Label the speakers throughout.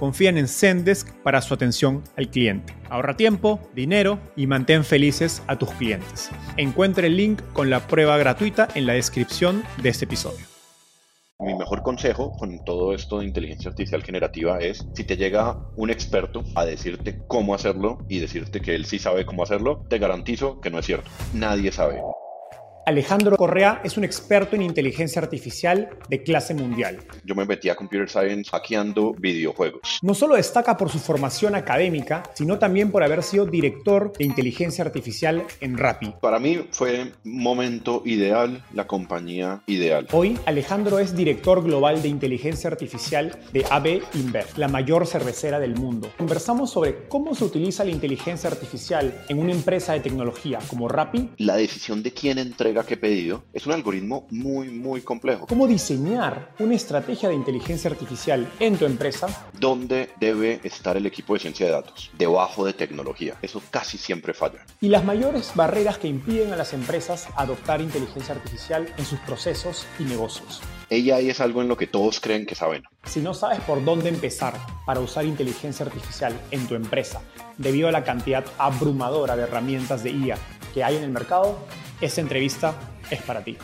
Speaker 1: confían en Zendesk para su atención al cliente. Ahorra tiempo, dinero y mantén felices a tus clientes. Encuentre el link con la prueba gratuita en la descripción de este episodio.
Speaker 2: Mi mejor consejo con todo esto de inteligencia artificial generativa es, si te llega un experto a decirte cómo hacerlo y decirte que él sí sabe cómo hacerlo, te garantizo que no es cierto. Nadie sabe.
Speaker 1: Alejandro Correa es un experto en inteligencia artificial de clase mundial.
Speaker 2: Yo me metí a Computer Science hackeando videojuegos.
Speaker 1: No solo destaca por su formación académica, sino también por haber sido director de inteligencia artificial en Rappi.
Speaker 2: Para mí fue momento ideal, la compañía ideal.
Speaker 1: Hoy, Alejandro es director global de inteligencia artificial de AB InBev, la mayor cervecera del mundo. Conversamos sobre cómo se utiliza la inteligencia artificial en una empresa de tecnología como Rappi.
Speaker 2: La decisión de quién entrega que he pedido es un algoritmo muy, muy complejo.
Speaker 1: ¿Cómo diseñar una estrategia de inteligencia artificial en tu empresa?
Speaker 2: ¿Dónde debe estar el equipo de ciencia de datos? Debajo de tecnología. Eso casi siempre falla.
Speaker 1: Y las mayores barreras que impiden a las empresas adoptar inteligencia artificial en sus procesos y negocios.
Speaker 2: Ella es algo en lo que todos creen que saben.
Speaker 1: Si no sabes por dónde empezar para usar inteligencia artificial en tu empresa, debido a la cantidad abrumadora de herramientas de IA que hay en el mercado, esta entrevista es para ti.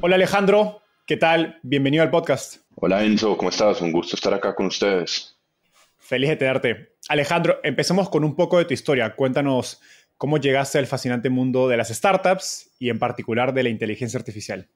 Speaker 1: Hola Alejandro, ¿qué tal? Bienvenido al podcast.
Speaker 2: Hola Enzo, ¿cómo estás? Un gusto estar acá con ustedes.
Speaker 1: Feliz de tenerte. Alejandro, empecemos con un poco de tu historia. Cuéntanos cómo llegaste al fascinante mundo de las startups y en particular de la inteligencia artificial.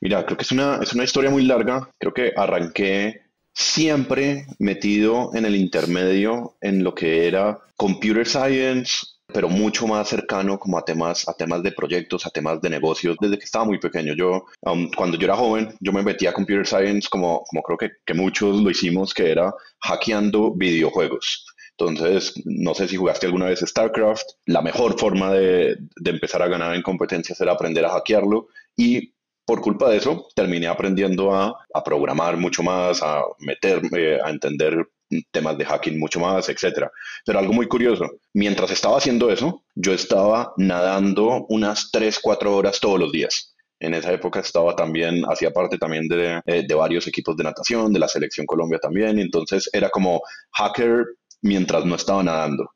Speaker 2: Mira, creo que es una, es una historia muy larga. Creo que arranqué siempre metido en el intermedio en lo que era computer science, pero mucho más cercano como a temas, a temas de proyectos, a temas de negocios, desde que estaba muy pequeño. Yo, um, cuando yo era joven, yo me metí a Computer Science como, como creo que, que muchos lo hicimos, que era hackeando videojuegos. Entonces, no sé si jugaste alguna vez StarCraft, la mejor forma de, de, empezar a ganar en competencias era aprender a hackearlo y por culpa de eso terminé aprendiendo a, a programar mucho más, a meterme, a entender temas de hacking mucho más, etcétera. Pero algo muy curioso, mientras estaba haciendo eso, yo estaba nadando unas 3, 4 horas todos los días. En esa época estaba también, hacía parte también de, eh, de varios equipos de natación, de la selección Colombia también, entonces era como hacker mientras no estaba nadando.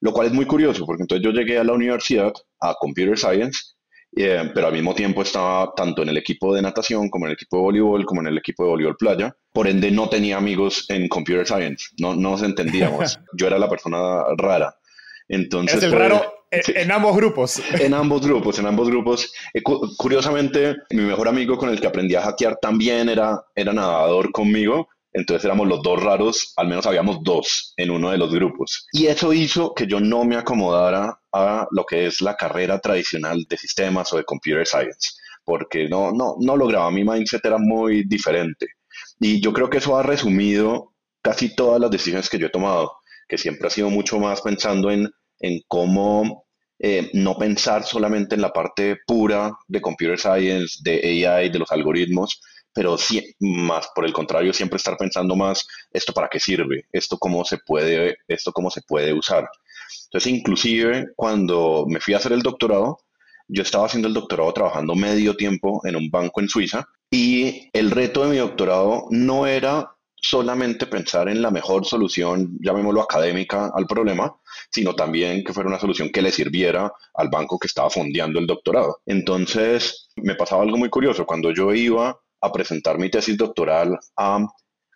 Speaker 2: Lo cual es muy curioso, porque entonces yo llegué a la universidad, a Computer Science, eh, pero al mismo tiempo estaba tanto en el equipo de natación como en el equipo de voleibol, como en el equipo de voleibol playa. Por ende, no tenía amigos en computer science, no, no nos entendíamos. Yo era la persona rara. Entonces,
Speaker 1: es el raro en ambos grupos.
Speaker 2: En ambos grupos, en ambos grupos. Eh, curiosamente, mi mejor amigo con el que aprendí a hackear también era, era nadador conmigo, entonces éramos los dos raros, al menos habíamos dos en uno de los grupos. Y eso hizo que yo no me acomodara a lo que es la carrera tradicional de sistemas o de computer science, porque no, no, no lograba, mi mindset era muy diferente. Y yo creo que eso ha resumido casi todas las decisiones que yo he tomado, que siempre ha sido mucho más pensando en, en cómo eh, no pensar solamente en la parte pura de computer science, de AI, de los algoritmos, pero más por el contrario, siempre estar pensando más esto para qué sirve, esto cómo se puede, esto cómo se puede usar. Entonces, inclusive cuando me fui a hacer el doctorado, yo estaba haciendo el doctorado trabajando medio tiempo en un banco en Suiza y el reto de mi doctorado no era solamente pensar en la mejor solución, llamémoslo académica, al problema, sino también que fuera una solución que le sirviera al banco que estaba fondeando el doctorado. Entonces, me pasaba algo muy curioso. Cuando yo iba a presentar mi tesis doctoral a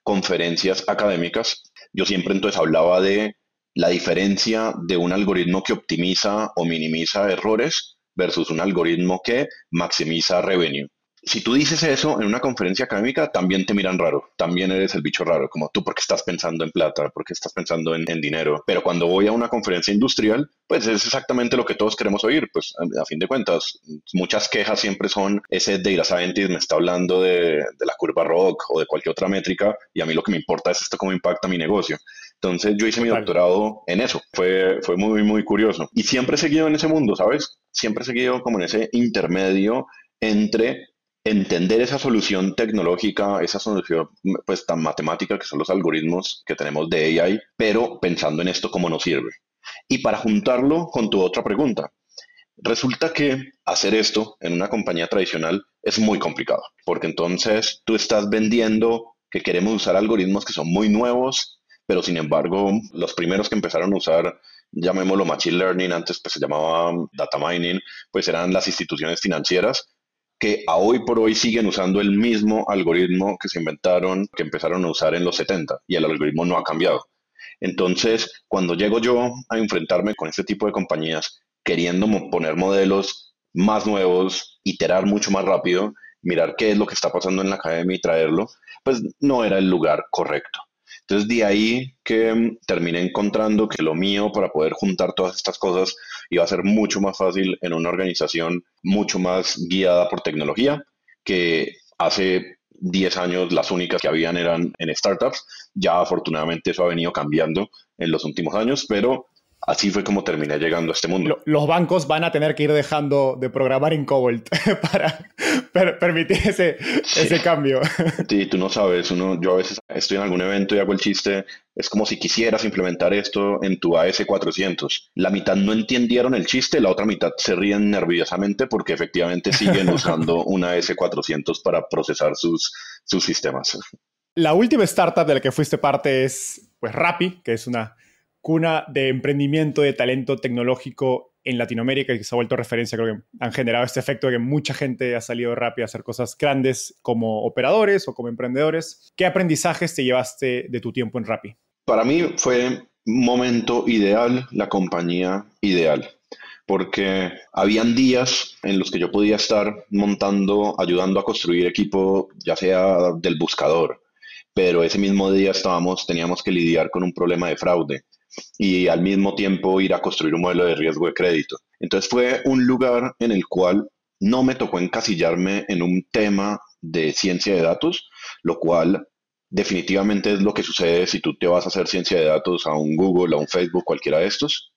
Speaker 2: conferencias académicas, yo siempre entonces hablaba de la diferencia de un algoritmo que optimiza o minimiza errores versus un algoritmo que maximiza revenue si tú dices eso en una conferencia académica, también te miran raro, también eres el bicho raro, como tú porque estás pensando en plata, porque estás pensando en, dinero. Pero cuando voy a una conferencia industrial, pues es exactamente lo que todos queremos oír, pues a, fin de cuentas, muchas quejas siempre son, ese data scientist me está hablando de, de la curva rock o de cualquier otra métrica, y a mí lo que me importa es esto cómo impacta mi negocio. Entonces yo hice mi doctorado en eso, fue, fue muy, muy curioso. Y siempre he seguido en ese mundo, ¿sabes? Siempre he seguido como en ese intermedio entre entender esa solución tecnológica, esa solución pues tan matemática que son los algoritmos que tenemos de AI, pero pensando en esto cómo nos sirve. Y para juntarlo con tu otra pregunta, resulta que hacer esto en una compañía tradicional es muy complicado, porque entonces tú estás vendiendo que queremos usar algoritmos que son muy nuevos, pero sin embargo los primeros que empezaron a usar llamémoslo machine learning, antes pues se llamaba data mining, pues eran las instituciones financieras que a hoy por hoy siguen usando el mismo algoritmo que se inventaron, que empezaron a usar en los 70, y el algoritmo no ha cambiado. Entonces, cuando llego yo a enfrentarme con este tipo de compañías, queriendo poner modelos más nuevos, iterar mucho más rápido, mirar qué es lo que está pasando en la academia y traerlo, pues no era el lugar correcto. Entonces, de ahí que mm, terminé encontrando que lo mío para poder juntar todas estas cosas iba a ser mucho más fácil en una organización mucho más guiada por tecnología, que hace 10 años las únicas que habían eran en startups. Ya afortunadamente eso ha venido cambiando en los últimos años, pero así fue como terminé llegando a este mundo.
Speaker 1: Los bancos van a tener que ir dejando de programar en Cobalt para permitir ese, ese cambio.
Speaker 2: Sí, tú no sabes, uno, yo a veces estoy en algún evento y hago el chiste, es como si quisieras implementar esto en tu AS400. La mitad no entendieron el chiste, la otra mitad se ríen nerviosamente porque efectivamente siguen usando una AS400 para procesar sus, sus sistemas.
Speaker 1: La última startup de la que fuiste parte es pues Rappi, que es una cuna de emprendimiento, de talento tecnológico en Latinoamérica y que se ha vuelto referencia, creo que han generado este efecto de que mucha gente ha salido rápido a hacer cosas grandes como operadores o como emprendedores. ¿Qué aprendizajes te llevaste de tu tiempo en Rappi?
Speaker 2: Para mí fue momento ideal, la compañía ideal, porque habían días en los que yo podía estar montando, ayudando a construir equipo, ya sea del buscador, pero ese mismo día estábamos, teníamos que lidiar con un problema de fraude y al mismo tiempo ir a construir un modelo de riesgo de crédito. Entonces fue un lugar en el cual no me tocó encasillarme en un tema de ciencia de datos, lo cual definitivamente es lo que sucede si tú te vas a hacer ciencia de datos a un Google, a un Facebook, cualquiera de estos.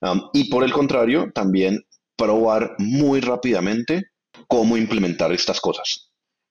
Speaker 2: Um, y por el contrario, también probar muy rápidamente cómo implementar estas cosas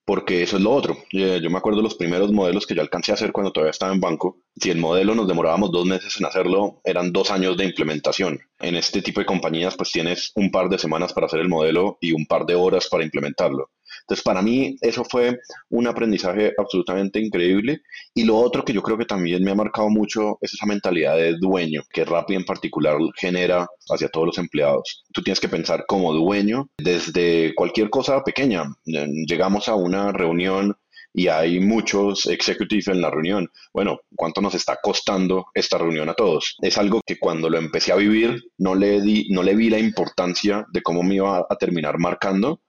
Speaker 2: porque eso es lo otro. Yo me acuerdo los primeros modelos que yo alcancé a hacer cuando todavía estaba en banco. Si el modelo nos demorábamos dos meses en hacerlo, eran dos años de implementación. En este tipo de compañías, pues tienes un par de semanas para hacer el modelo y un par de horas para implementarlo. Entonces, para mí eso fue un aprendizaje absolutamente increíble. Y lo otro que yo creo que también me ha marcado mucho es esa mentalidad de dueño que Rappi en particular genera hacia todos los empleados. Tú tienes que pensar como dueño desde cualquier cosa pequeña. Llegamos a una reunión y hay muchos executives en la reunión. Bueno, ¿cuánto nos está costando esta reunión a todos? Es algo que cuando lo empecé a vivir no le, di, no le vi la importancia de cómo me iba a terminar marcando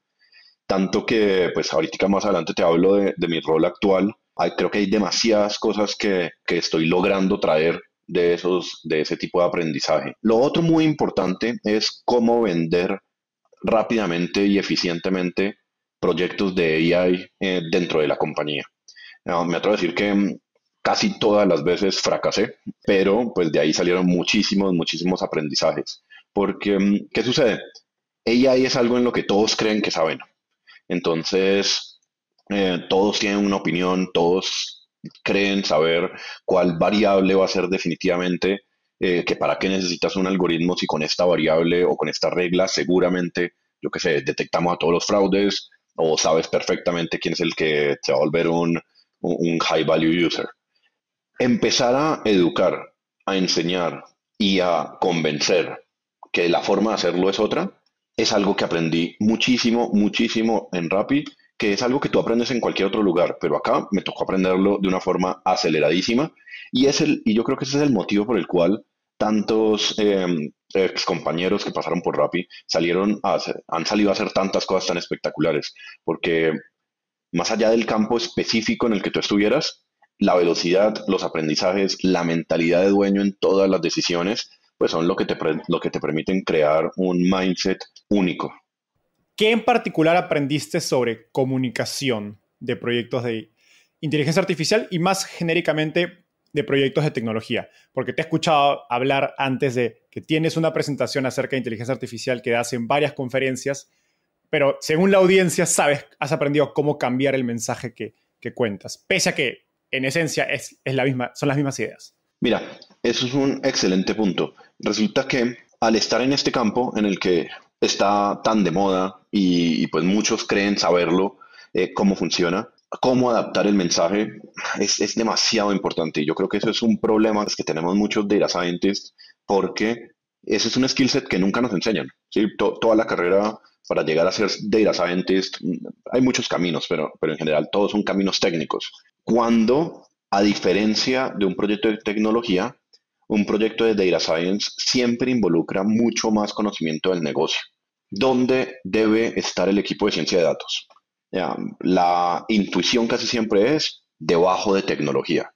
Speaker 2: tanto que, pues ahorita más adelante te hablo de, mi rol actual. Hay, creo que hay demasiadas cosas que, estoy logrando traer de, esos, de ese tipo de aprendizaje. Lo otro muy importante es cómo vender rápidamente y eficientemente proyectos de AI eh, dentro de la compañía. Me atrevo a decir que mm, casi todas las veces fracasé, pero pues de ahí salieron muchísimos, muchísimos aprendizajes. Porque, mm, ¿qué sucede? AI es algo en lo que todos creen que saben. Entonces, eh, todos tienen una opinión, todos creen saber cuál variable va a ser definitivamente, eh, que para qué necesitas un algoritmo si con esta variable o con esta regla seguramente, yo qué sé, detectamos a todos los fraudes o sabes perfectamente quién es el que se va a volver un, un high value user. Empezar a educar, a enseñar y a convencer que la forma de hacerlo es otra, es algo que aprendí muchísimo, muchísimo en Rappi que es algo que tú aprendes en cualquier otro lugar, pero acá me tocó aprenderlo de una forma aceleradísima. Y, es el, y yo creo que ese es el motivo por el cual tantos eh, ex compañeros que pasaron por Rappi salieron a han salido a hacer tantas cosas tan espectaculares, porque más allá del campo específico en el que tú estuvieras, la velocidad, los aprendizajes, la mentalidad de dueño en todas las decisiones, pues son lo que te, lo que te permiten crear un mindset único.
Speaker 1: ¿Qué en particular aprendiste sobre comunicación de proyectos de inteligencia artificial y más genéricamente de proyectos de tecnología? Porque te he escuchado hablar antes de que tienes una presentación acerca de inteligencia artificial que das en varias conferencias, pero según la audiencia sabes, has aprendido cómo cambiar el mensaje que, que cuentas, pese a que en esencia es, es la misma, son las mismas ideas.
Speaker 2: Mira, eso es un excelente punto. Resulta que al estar en este campo en el que está tan de moda y, pues muchos creen saberlo, eh, cómo funciona, cómo adaptar el mensaje es, es, demasiado importante. Yo creo que eso es un problema que tenemos muchos data scientists porque ese es un skill set que nunca nos enseñan. toda la carrera para llegar a ser data scientist, hay muchos caminos, pero, pero en general todos son caminos técnicos. Cuando, a diferencia de un proyecto de tecnología, un proyecto de data science siempre involucra mucho más conocimiento del negocio. ¿Dónde debe estar el equipo de ciencia de datos? la intuición casi siempre es debajo de tecnología.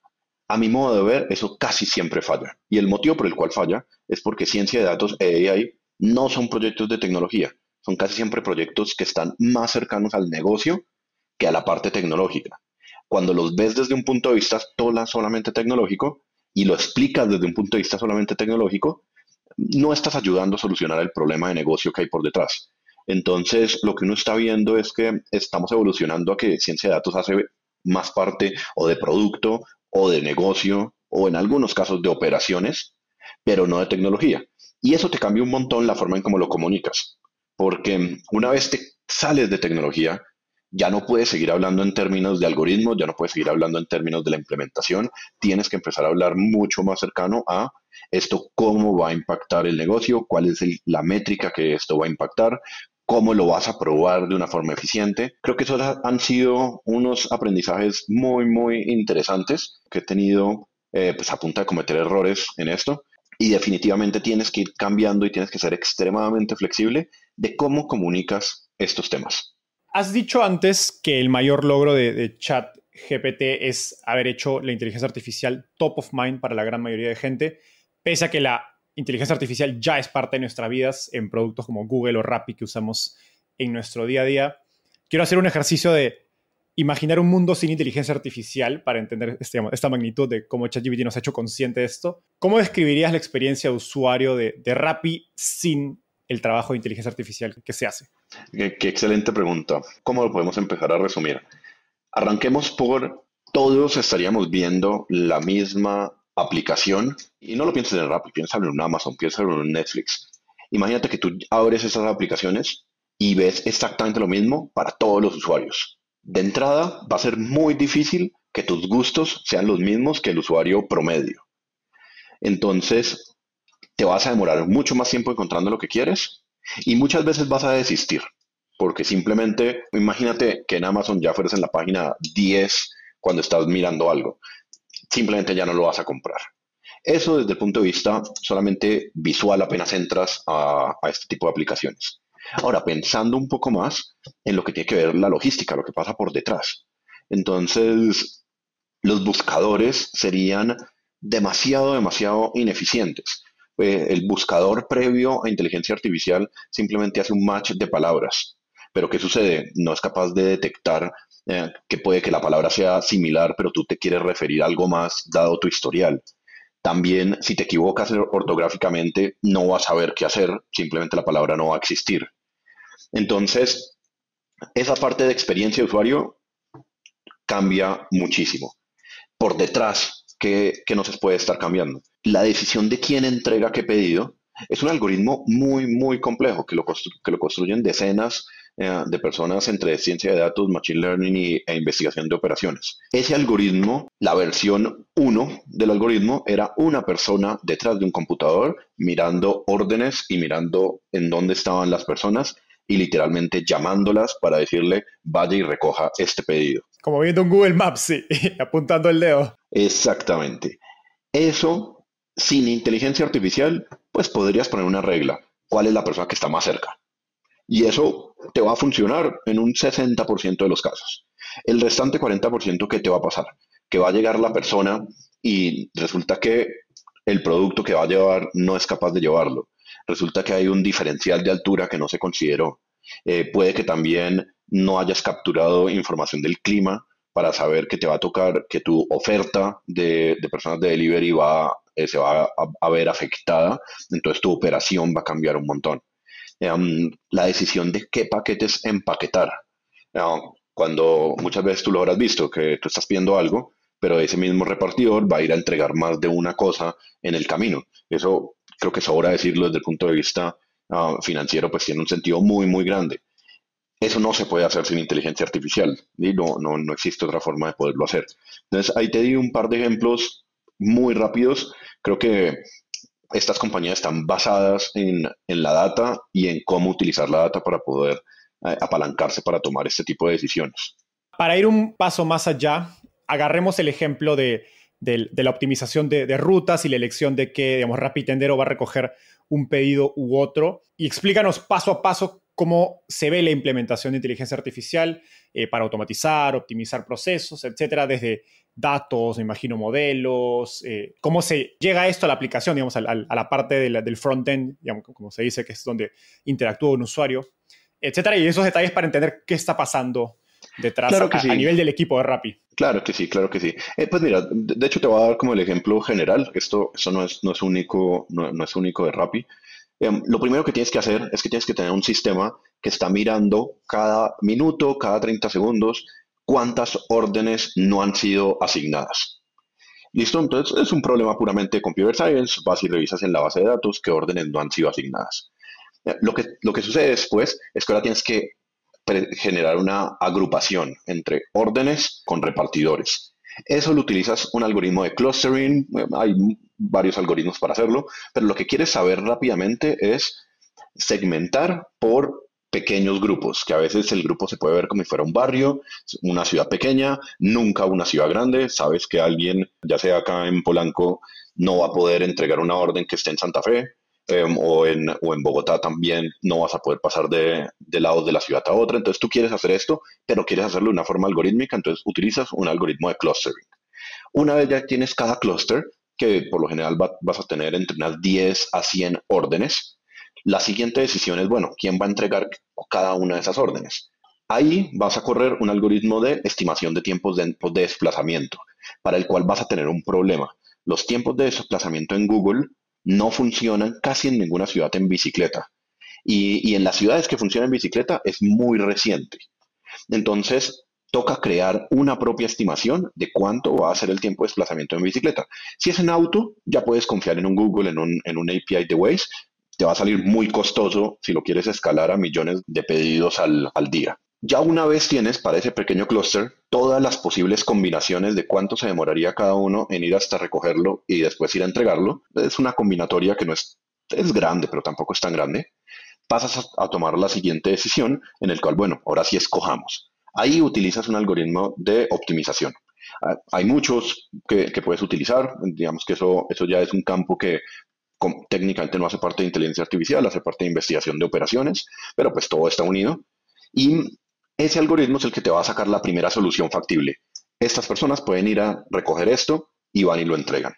Speaker 2: A mi modo de ver, eso casi siempre falla. Y el motivo por el cual falla es porque ciencia de datos e AI no son proyectos de tecnología, son casi siempre proyectos que están más cercanos al negocio que a la parte tecnológica. Cuando los ves desde un punto de vista solamente tecnológico, y lo explicas desde un punto de vista solamente tecnológico, no estás ayudando a solucionar el problema de negocio que hay por detrás. Entonces, lo que uno está viendo es que estamos evolucionando a que ciencia de datos hace más parte o de producto o de negocio o en algunos casos de operaciones, pero no de tecnología. Y eso te cambia un montón la forma en cómo lo comunicas, porque una vez te sales de tecnología, ya no puedes seguir hablando en términos de algoritmos, ya no puedes seguir hablando en términos de la implementación, tienes que empezar a hablar mucho más cercano a esto, cómo va a impactar el negocio, cuál es la métrica que esto va a impactar, cómo lo vas a probar de una forma eficiente. Creo que esos han sido unos aprendizajes muy, muy interesantes que he tenido eh, pues a punta de cometer errores en esto. Y definitivamente tienes que ir cambiando y tienes que ser extremadamente flexible de cómo comunicas estos temas.
Speaker 1: Has dicho antes que el mayor logro de, Chat GPT es haber hecho la inteligencia artificial top of mind para la gran mayoría de gente, pese a que la inteligencia artificial ya es parte de nuestras vidas en productos como Google o Rappi que usamos en nuestro día a día. Quiero hacer un ejercicio de imaginar un mundo sin inteligencia artificial para entender este, esta magnitud de cómo ChatGPT nos ha hecho consciente de esto. ¿Cómo describirías la experiencia de usuario de, de Rappi sin el trabajo de inteligencia artificial que se hace?
Speaker 2: Qué, excelente pregunta. ¿Cómo lo podemos empezar a resumir? Arranquemos por todos estaríamos viendo la misma aplicación y no lo pienses en Rappi, piensa en un Amazon, piensa en un Netflix. Imagínate que tú abres esas aplicaciones y ves exactamente lo mismo para todos los usuarios. De entrada, va a ser muy difícil que tus gustos sean los mismos que el usuario promedio. Entonces, te vas a demorar mucho más tiempo encontrando lo que quieres y muchas veces vas a desistir, porque simplemente, imagínate que en Amazon ya fueras en la página 10 cuando estás mirando algo, simplemente ya no lo vas a comprar. Eso desde el punto de vista solamente visual apenas entras a, a este tipo de aplicaciones. Ahora, pensando un poco más en lo que tiene que ver la logística, lo que pasa por detrás. Entonces, los buscadores serían demasiado, demasiado ineficientes. Eh, el buscador previo a inteligencia artificial simplemente hace un match de palabras. Pero ¿qué sucede? No es capaz de detectar eh, que puede que la palabra sea similar, pero tú te quieres referir a algo más dado tu historial. También, si te equivocas ortográficamente, no vas a saber qué hacer, simplemente la palabra no va a existir. Entonces, esa parte de experiencia de usuario cambia muchísimo. Por detrás, ¿qué, qué no se puede estar cambiando? la decisión de quién entrega qué pedido es un algoritmo muy, muy complejo que lo, que lo construyen decenas eh, de personas entre ciencia de datos, machine learning y, e investigación de operaciones. Ese algoritmo, la versión 1 del algoritmo, era una persona detrás de un computador mirando órdenes y mirando en dónde estaban las personas y literalmente llamándolas para decirle vaya y recoja este pedido.
Speaker 1: Como viendo un Google Maps, sí, apuntando el dedo.
Speaker 2: Exactamente. Eso, sin inteligencia artificial, pues podrías poner una regla. ¿Cuál es la persona que está más cerca? Y eso te va a funcionar en un 60% de los casos. El restante 40% que te va a pasar, que va a llegar la persona y resulta que el producto que va a llevar no es capaz de llevarlo. Resulta que hay un diferencial de altura que no se consideró. Eh, puede que también no hayas capturado información del clima para saber que te va a tocar, que tu oferta de, personas de delivery va, eh, se va a, ver afectada, entonces tu operación va a cambiar un montón. Em, la decisión de qué paquetes empaquetar. cuando muchas veces tú lo habrás visto, que tú estás pidiendo algo, pero ese mismo repartidor va a ir a entregar más de una cosa en el camino. Eso creo que sobra decirlo desde el punto de vista ah, financiero, pues tiene un sentido muy, muy grande. Eso no se puede hacer sin inteligencia artificial y no, no, no existe otra forma de poderlo hacer. Entonces, ahí te di un par de ejemplos muy rápidos. Creo que estas compañías están basadas en, en, la data y en cómo utilizar la data para poder eh, apalancarse para tomar este tipo de decisiones.
Speaker 1: Para ir un paso más allá, agarremos el ejemplo de, la optimización de, rutas y la elección de qué, digamos, Rapitendero va a recoger un pedido u otro. Y explícanos paso a paso cómo se ve la implementación de inteligencia artificial eh, para automatizar, optimizar procesos, etcétera, desde datos, me imagino modelos, eh, cómo se llega esto a la aplicación, digamos, a, la parte del front-end, como se dice, que es donde interactúa un usuario, etcétera, y esos detalles para entender qué está pasando detrás a, nivel del equipo de Rappi.
Speaker 2: Claro que sí, claro que sí. Eh, pues mira, de, hecho te voy a dar como el ejemplo general. Esto, esto no, es, no, es único, no, es único de Rappi. Em, lo primero que tienes que hacer es que tienes que tener un sistema que está mirando cada minuto, cada 30 segundos, cuántas órdenes no han sido asignadas. ¿Listo? Entonces es un problema puramente de computer science. Vas y revisas en la base de datos qué órdenes no han sido asignadas. Eh, lo que, lo que sucede después es que ahora tienes que generar una agrupación entre órdenes con repartidores. Eso lo utilizas un algoritmo de clustering, hay varios algoritmos para hacerlo, pero lo que quieres saber rápidamente es segmentar por pequeños grupos, que a veces el grupo se puede ver como si fuera un barrio, una ciudad pequeña, nunca una ciudad grande, sabes que alguien, ya sea acá en Polanco, no va a poder entregar una orden que esté en Santa Fe, Em, o, en, o, en, Bogotá también no vas a poder pasar de, de lado de la ciudad a otra. Entonces tú quieres hacer esto, pero quieres hacerlo de una forma algorítmica, entonces utilizas un algoritmo de clustering. Una vez ya tienes cada cluster, que por lo general vas a tener entre unas 10 a 100 órdenes, la siguiente decisión es, bueno, ¿quién va a entregar cada una de esas órdenes? Ahí vas a correr un algoritmo de estimación de tiempos de, de desplazamiento, para el cual vas a tener un problema. Los tiempos de desplazamiento en Google no funcionan casi en ninguna ciudad en bicicleta. Y, en las ciudades que funcionan en bicicleta es muy reciente. Entonces, toca crear una propia estimación de cuánto va a ser el tiempo de desplazamiento en bicicleta. Si es en auto, ya puedes confiar en un Google, en un, API de Waze. Te va a salir muy costoso si lo quieres escalar a millones de pedidos al, al día. Ya una vez tienes para ese pequeño clúster todas las posibles combinaciones de cuánto se demoraría cada uno en ir hasta recogerlo y después ir a entregarlo, es una combinatoria que no es, es grande, pero tampoco es tan grande, pasas a, tomar la siguiente decisión en el cual, bueno, ahora sí escojamos. Ahí utilizas un algoritmo de optimización. Ah, hay muchos que, puedes utilizar, digamos que eso, eso ya es un campo que técnicamente no hace parte de inteligencia artificial, hace parte de investigación de operaciones, pero pues todo está unido. Y ese algoritmo es el que te va a sacar la primera solución factible. Estas personas pueden ir a recoger esto y van y lo entregan.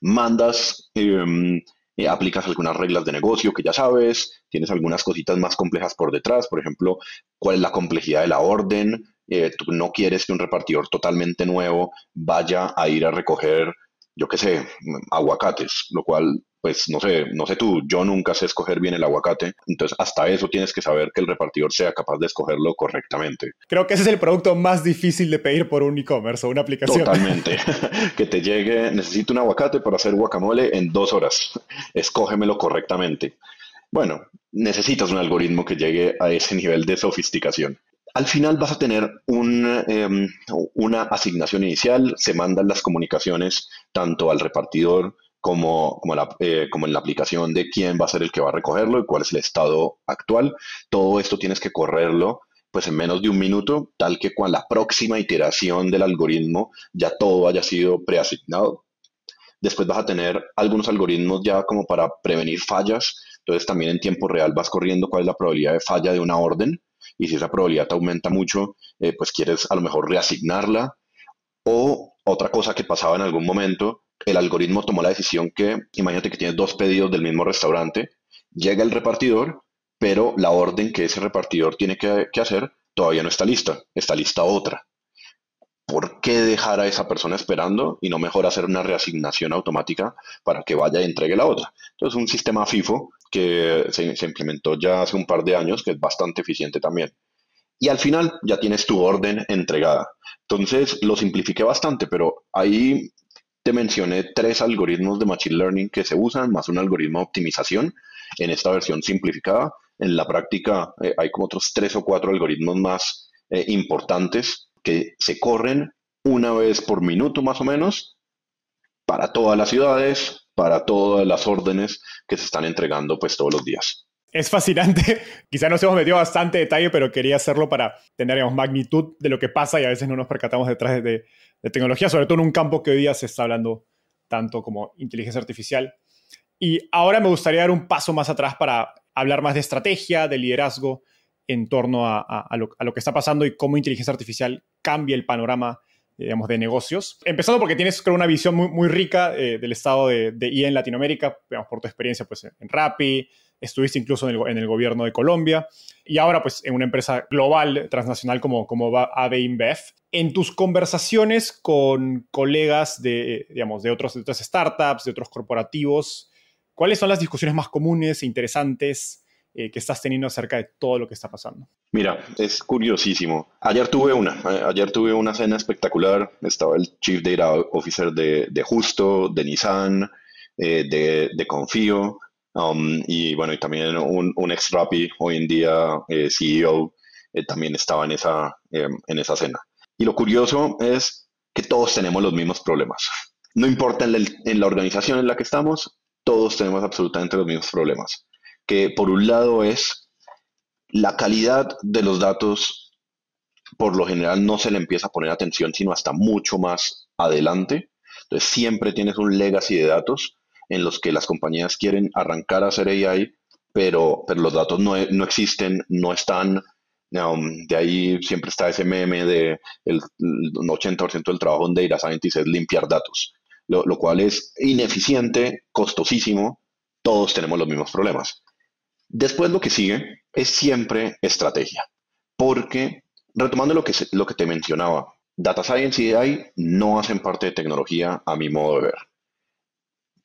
Speaker 2: Mandas, em, eh, aplicas algunas reglas de negocio que ya sabes, tienes algunas cositas más complejas por detrás, por ejemplo, cuál es la complejidad de la orden. Eh, no quieres que un repartidor totalmente nuevo vaya a ir a recoger, yo qué sé, aguacates, lo cual pues no sé, no sé tú, yo nunca sé escoger bien el aguacate, entonces hasta eso tienes que saber que el repartidor sea capaz de escogerlo correctamente.
Speaker 1: Creo que ese es el producto más difícil de pedir por un e-commerce o una aplicación.
Speaker 2: Totalmente, que te llegue, necesito un aguacate para hacer guacamole en dos horas, escógemelo correctamente. Bueno, necesitas un algoritmo que llegue a ese nivel de sofisticación. Al final vas a tener em, una asignación inicial, se mandan las comunicaciones tanto al repartidor como, eh, como en la aplicación de quién va a ser el que va a recogerlo y cuál es el estado actual. Todo esto tienes que correrlo pues en menos de un minuto, tal que con la próxima iteración del algoritmo ya todo haya sido preasignado. Después vas a tener algunos algoritmos ya como para prevenir fallas, entonces también en tiempo real vas corriendo cuál es la probabilidad de falla de una orden y si esa probabilidad te aumenta mucho, eh, pues quieres a lo mejor reasignarla. O otra cosa que pasaba en algún momento, el algoritmo tomó la decisión que, imagínate que tienes dos pedidos del mismo restaurante, llega el repartidor pero la orden que ese repartidor tiene que, hacer todavía no está lista, está lista otra. ¿Por qué dejar a esa persona esperando y no mejor hacer una reasignación automática para que vaya y entregue la otra? Entonces, un sistema FIFO que se, se, implementó ya hace un par de años, que es bastante eficiente también. Y al final ya tienes tu orden entregada. Entonces, lo simplifiqué bastante, pero ahí te mencioné tres algoritmos de Machine Learning que se usan, más un algoritmo de optimización en esta versión simplificada. En la práctica eh, hay como otros tres o cuatro algoritmos más eh, importantes que se corren una vez por minuto más o menos para todas las ciudades, para todas las órdenes que se están entregando pues todos los días.
Speaker 1: Es fascinante, quizá nos hemos metido bastante detalle, pero quería hacerlo para tener digamos, magnitud de lo que pasa y a veces no nos percatamos detrás de, de tecnología, sobre todo en un campo que hoy día se está hablando tanto como inteligencia artificial. Y ahora me gustaría dar un paso más atrás para hablar más de estrategia, de liderazgo en torno a, lo, que está pasando y cómo inteligencia artificial cambia el panorama digamos, de negocios. Empezando porque tienes creo, una visión muy, rica eh, del estado de, de IA en Latinoamérica, digamos, por tu experiencia pues, en Rappi, estuviste incluso en el, gobierno de Colombia y ahora pues en una empresa global, transnacional como, como AB InBev. En tus conversaciones con colegas de, digamos, de, otros, de otras startups, de otros corporativos, ¿Cuáles son las discusiones más comunes e interesantes eh, que estás teniendo acerca de todo lo que está pasando?
Speaker 2: Mira, es curiosísimo. Ayer tuve una, ayer tuve una cena espectacular. Estaba el Chief Data Officer de, Justo, de Nissan, eh, de, Confío, um, y bueno, y también un, ex Rappi, hoy en día eh, CEO, también estaba en esa, em, en esa cena. Y lo curioso es que todos tenemos los mismos problemas. No importa en la organización en la que estamos, todos tenemos absolutamente los mismos problemas, que por un lado es la calidad de los datos, por lo general no se le empieza a poner atención, sino hasta mucho más adelante. Entonces siempre tienes un legacy de datos en los que las compañías quieren arrancar a hacer AI, pero, pero los datos no, no existen, no están, um, de ahí siempre está ese meme de el, 80% del trabajo en Data Scientist es limpiar datos lo, cual es ineficiente, costosísimo, todos tenemos los mismos problemas. Después lo que sigue es siempre estrategia, porque retomando lo que, lo que te mencionaba, Data Science y AI no hacen parte de tecnología a mi modo de ver.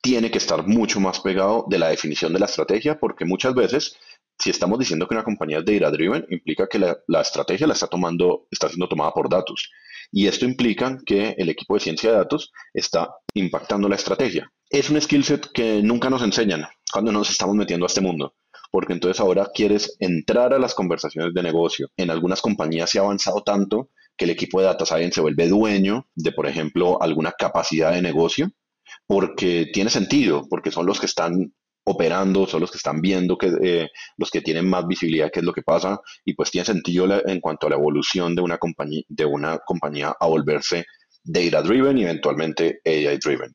Speaker 2: Tiene que estar mucho más pegado de la definición de la estrategia, porque muchas veces, si estamos diciendo que una compañía es data driven, implica que la, la estrategia la está tomando, está siendo tomada por datos. Y esto implica que el equipo de ciencia de datos está impactando la estrategia. Es un skill set que nunca nos enseñan cuando nos estamos metiendo a este mundo porque entonces ahora quieres entrar a las conversaciones de negocio. En algunas compañías se ha avanzado tanto que el equipo de Data Science se vuelve dueño de, por ejemplo, alguna capacidad de negocio, porque tiene sentido, porque son los que están operando, son los que están viendo, que, eh, los que tienen más visibilidad qué es lo que pasa, y pues tiene sentido en cuanto a la evolución de una compañía, de una compañía a volverse data driven y eventualmente AI driven.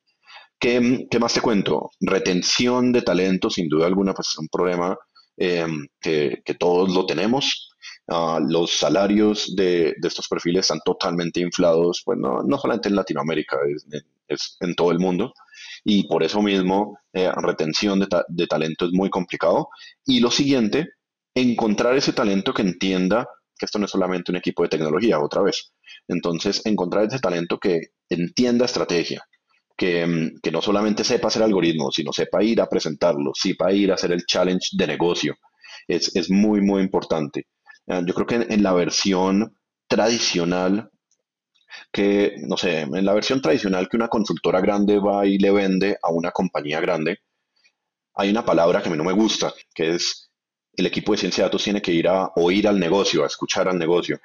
Speaker 2: ¿Qué, ¿Qué, más te cuento? Retención de talento, sin duda alguna, pues es un problema em, que, que, todos lo tenemos. Ah, los salarios de, de, estos perfiles están totalmente inflados, pues no, no solamente en Latinoamérica, es, es en todo el mundo y por eso mismo eh, retención de, talento es muy complicado. Y lo siguiente, encontrar ese talento que entienda que esto no es solamente un equipo de tecnología, otra vez. Entonces, encontrar ese talento que entienda estrategia, que, mm, que, no solamente sepa hacer algoritmos, sino sepa ir a presentarlos, sepa ir a hacer el challenge de negocio. Es, es muy, muy importante. Eh, yo creo que en la versión tradicional que, no sé, en la versión tradicional que una consultora grande va y le vende a una compañía grande, hay una palabra que a mí no me gusta, que es el equipo de ciencia de datos tiene que ir a oír al negocio, a escuchar al negocio.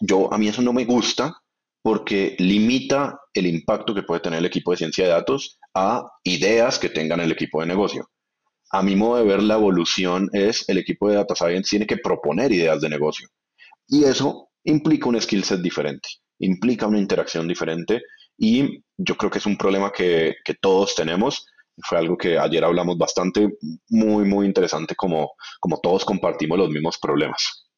Speaker 2: Yo, a mí eso no me gusta porque limita el impacto que puede tener el equipo de ciencia de datos a ideas que tengan el equipo de negocio. A mi modo de ver, la evolución es el equipo de Data Science tiene que proponer ideas de negocio. Y eso implica un skill set diferente, implica una interacción diferente y yo creo que es un problema que, que todos tenemos fue algo que ayer hablamos bastante, muy, muy interesante, como, como todos compartimos los mismos problemas.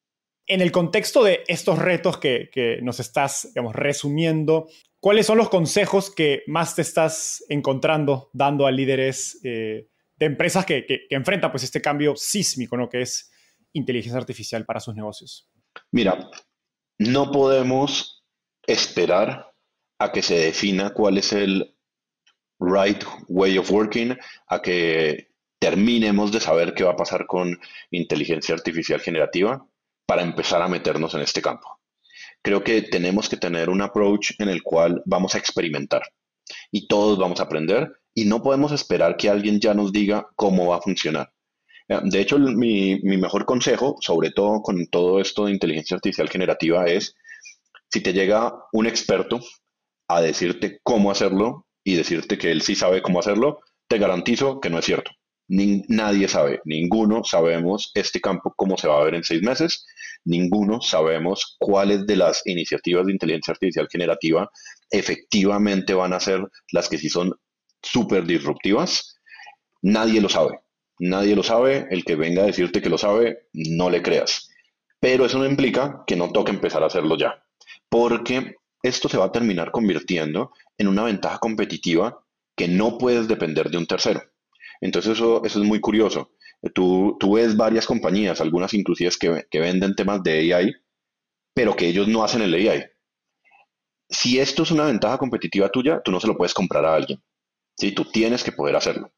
Speaker 1: En el contexto de estos retos que, que nos estás digamos, resumiendo, ¿cuáles son los consejos que más te estás encontrando dando a líderes eh, de empresas que, que, enfrentan pues, este cambio sísmico, ¿no? que es inteligencia artificial para sus negocios?
Speaker 2: Mira, no podemos esperar a que se defina cuál es el right way of working a que terminemos de saber qué va a pasar con inteligencia artificial generativa para empezar a meternos en este campo. Creo que tenemos que tener un approach en el cual vamos a experimentar y todos vamos a aprender y no podemos esperar que alguien ya nos diga cómo va a funcionar. De hecho, mi, mi mejor consejo, sobre todo con todo esto de inteligencia artificial generativa, es si te llega un experto a decirte cómo hacerlo, y decirte que él sí sabe cómo hacerlo, te garantizo que no es cierto. nadie sabe, ninguno sabemos este campo cómo se va a ver en seis meses, ninguno sabemos cuáles de las iniciativas de inteligencia artificial generativa efectivamente van a ser las que sí son súper disruptivas. Nadie lo sabe, nadie lo sabe, el que venga a decirte que lo sabe, no le creas. Pero eso no implica que no toque empezar a hacerlo ya, porque esto se va a terminar convirtiendo en una ventaja competitiva que no puedes depender de un tercero. Entonces eso, eso es muy curioso. Tú, tú, ves varias compañías, algunas inclusive que, que venden temas de AI, pero que ellos no hacen el AI. Si esto es una ventaja competitiva tuya, tú no se lo puedes comprar a alguien. ¿sí? Tú tienes que poder hacerlo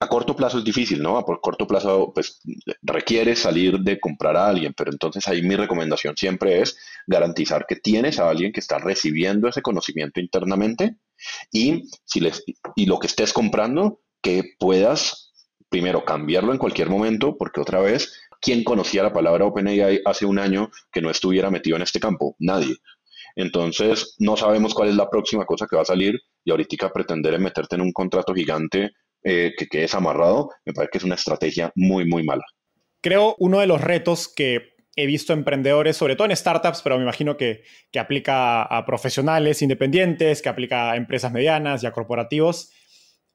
Speaker 2: a corto plazo es difícil, ¿no? A corto plazo, pues requiere salir de comprar a alguien, pero entonces ahí mi recomendación siempre es garantizar que tienes a alguien que está recibiendo ese conocimiento internamente y, si les, y lo que estés comprando, que puedas primero cambiarlo en cualquier momento, porque otra vez, ¿quién conocía la palabra OpenAI hace un año que no estuviera metido en este campo? Nadie. Entonces, no sabemos cuál es la próxima cosa que va a salir y ahorita pretender meterte en un contrato gigante eh, que quedes amarrado, me parece que es una estrategia muy, muy mala.
Speaker 1: Creo uno de los retos que he visto emprendedores, sobre todo en startups, pero me imagino que, que aplica a profesionales independientes, que aplica a empresas medianas y a corporativos,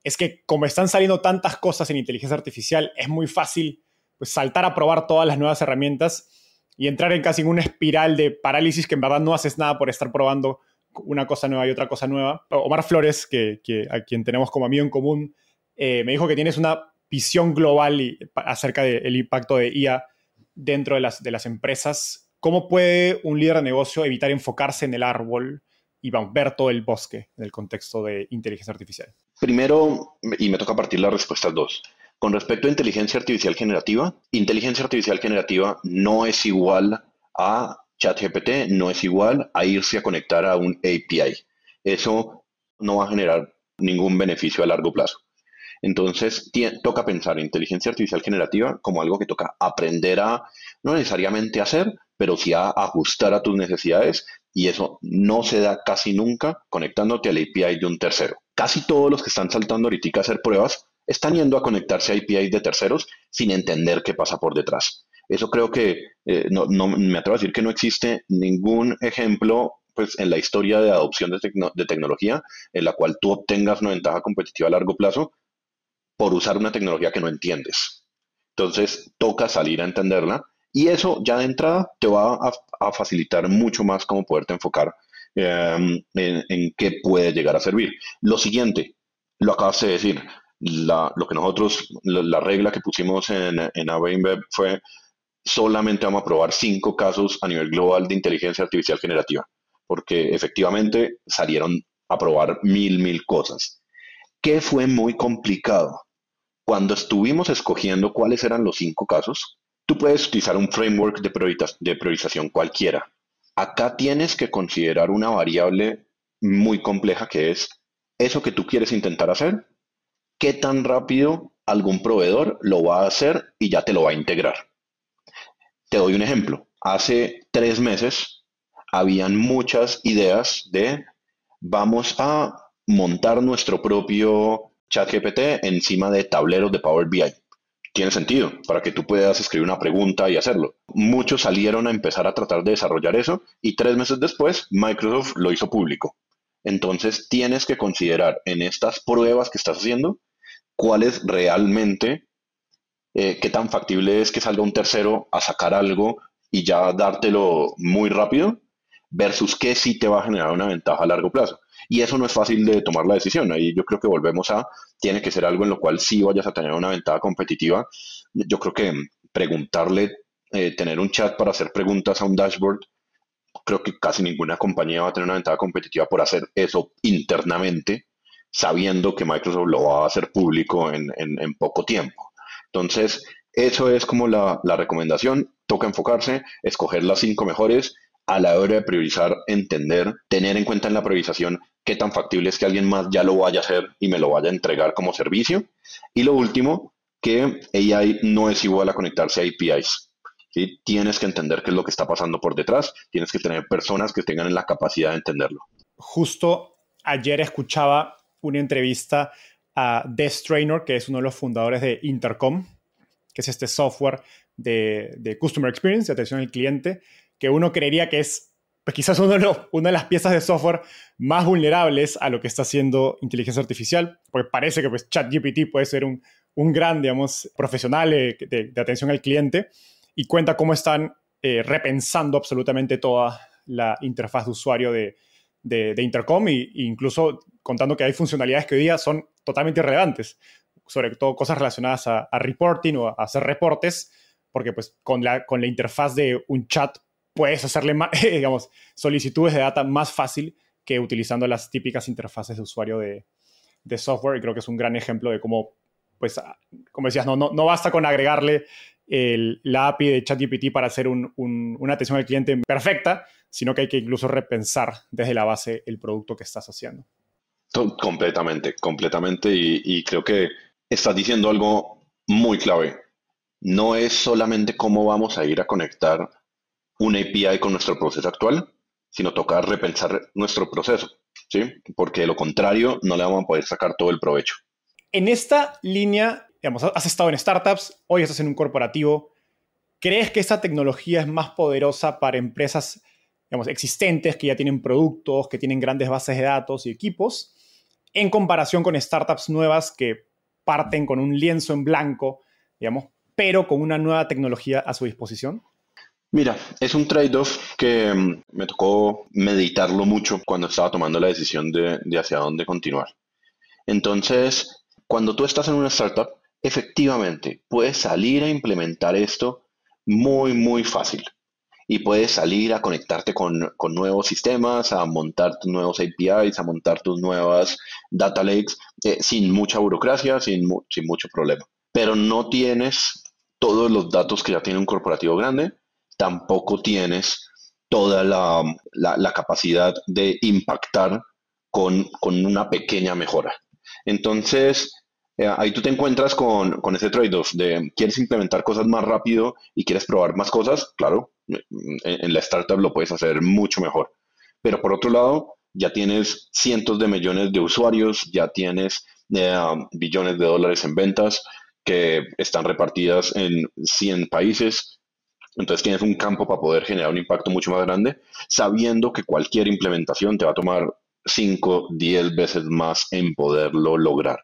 Speaker 1: es que como están saliendo tantas cosas en inteligencia artificial, es muy fácil pues, saltar a probar todas las nuevas herramientas y entrar en casi una espiral de parálisis que en verdad no haces nada por estar probando una cosa nueva y otra cosa nueva. Omar Flores, que, que a quien tenemos como amigo en común, eh, me dijo que tienes una visión global acerca del impacto de IA dentro de las, empresas. ¿Cómo puede un líder de negocio evitar enfocarse en el árbol y ver todo el bosque en el contexto de inteligencia artificial?
Speaker 2: Primero, y me toca partir las respuestas dos. Con respecto a inteligencia artificial generativa, inteligencia artificial generativa no es igual a ChatGPT, no es igual a irse a conectar a un API. Eso no va a generar ningún beneficio a largo plazo. Entonces, toca pensar inteligencia artificial generativa como algo que toca aprender a, no necesariamente hacer, pero sí a ajustar a tus necesidades y eso no se da casi nunca conectándote al API de un tercero. Casi todos los que están saltando ahorita a hacer pruebas están yendo a conectarse a APIs de terceros sin entender qué pasa por detrás. Eso creo que eh, no, me atrevo a decir que no existe ningún ejemplo pues, en la historia de adopción de, de, tecnología en la cual tú obtengas una ventaja competitiva a largo plazo por usar una tecnología que no entiendes. Entonces, toca salir a entenderla y eso ya de entrada te va a, facilitar mucho más cómo poderte enfocar em, en, qué puede llegar a servir. Lo siguiente, lo acabas de decir, lo que nosotros, la, regla que pusimos en, en fue solamente vamos a probar cinco casos a nivel global de inteligencia artificial generativa, porque efectivamente salieron a probar mil, mil cosas. ¿Qué fue muy complicado? Cuando estuvimos escogiendo cuáles eran los cinco casos, tú puedes utilizar un framework de, priorización cualquiera. Acá tienes que considerar una variable muy compleja que es eso que tú quieres intentar hacer, qué tan rápido algún proveedor lo va a hacer y ya te lo va a integrar. Te doy un ejemplo. Hace tres meses habían muchas ideas de vamos a montar nuestro propio chat GPT encima de tableros de Power BI. Tiene sentido para que tú puedas escribir una pregunta y hacerlo. Muchos salieron a empezar a tratar de desarrollar eso y tres meses después Microsoft lo hizo público. Entonces tienes que considerar en estas pruebas que estás haciendo cuál es realmente, eh, qué tan factible es que salga un tercero a sacar algo y ya dártelo muy rápido versus qué sí te va a generar una ventaja a largo plazo. Y eso no es fácil de tomar la decisión. Ahí yo creo que volvemos a, tiene que ser algo en lo cual sí vayas a tener una ventaja competitiva. Yo creo que preguntarle, eh, tener un chat para hacer preguntas a un dashboard, creo que casi ninguna compañía va a tener una ventaja competitiva por hacer eso internamente, sabiendo que Microsoft lo va a hacer público en, poco tiempo. Entonces, eso es como la, la recomendación. Toca enfocarse, escoger las cinco mejores a la hora de priorizar, entender, tener en cuenta en la priorización qué tan factible es que alguien más ya lo vaya a hacer y me lo vaya a entregar como servicio. Y lo último, que AI no es igual a conectarse a APIs. Tienes que entender qué es lo que está pasando por detrás, tienes que tener personas que tengan la capacidad de entenderlo.
Speaker 1: Justo ayer escuchaba una entrevista a Des Trainer, que es uno de los fundadores de Intercom, que es este software de, de Customer Experience, de atención al cliente, que uno creería que es pues quizás uno de una de las piezas de software más vulnerables a lo que está haciendo inteligencia artificial, porque parece que pues, ChatGPT puede ser un, un gran, digamos, profesional de, atención al cliente y cuenta cómo están eh, repensando absolutamente toda la interfaz de usuario de, de, Intercom e incluso contando que hay funcionalidades que hoy día son totalmente irrelevantes, sobre todo cosas relacionadas a, a reporting o a hacer reportes, porque pues con la, con la interfaz de un chat puedes hacerle, digamos, solicitudes de data más fácil que utilizando las típicas interfaces de usuario de, software. Y creo que es un gran ejemplo de cómo, pues, ah, como decías, no, no, basta con agregarle la API de ChatGPT para hacer una atención al cliente perfecta, sino que hay que incluso repensar desde la base el producto que estás haciendo.
Speaker 2: Completamente, completamente. y creo que estás diciendo algo muy clave. No es solamente cómo vamos a ir a conectar una API con nuestro proceso actual, sino toca repensar nuestro proceso, ¿sí? Porque de lo contrario no le vamos a poder sacar todo el provecho.
Speaker 1: En esta línea, digamos, has estado en startups, hoy estás en un corporativo. ¿Crees que esta tecnología es más poderosa para empresas, digamos, existentes que ya tienen productos, que tienen grandes bases de datos y equipos, en comparación con startups nuevas que parten con un lienzo en blanco, digamos, pero con una nueva tecnología a su disposición?
Speaker 2: Mira, es un trade-off que mm, me tocó meditarlo mucho cuando estaba tomando la decisión de, hacia dónde continuar. Entonces, cuando tú estás en una startup, efectivamente puedes salir a implementar esto muy, muy fácil. Y puedes salir a conectarte con, nuevos sistemas, a montar tus nuevos APIs, a montar tus nuevas data lakes eh, sin mucha burocracia, sin, sin mucho problema. Pero no tienes todos los datos que ya tiene un corporativo grande tampoco tienes toda la, capacidad de impactar con, una pequeña mejora. Entonces, eh, ahí tú te encuentras con, ese trade-off de quieres implementar cosas más rápido y quieres probar más cosas, claro, en, la startup lo puedes hacer mucho mejor. Pero por otro lado, ya tienes cientos de millones de usuarios, ya tienes eh, billones de dólares en ventas que están repartidas en 100 países entonces tienes un campo para poder generar un impacto mucho más grande, sabiendo que cualquier implementación te va a tomar 5, 10 veces más en poderlo lograr.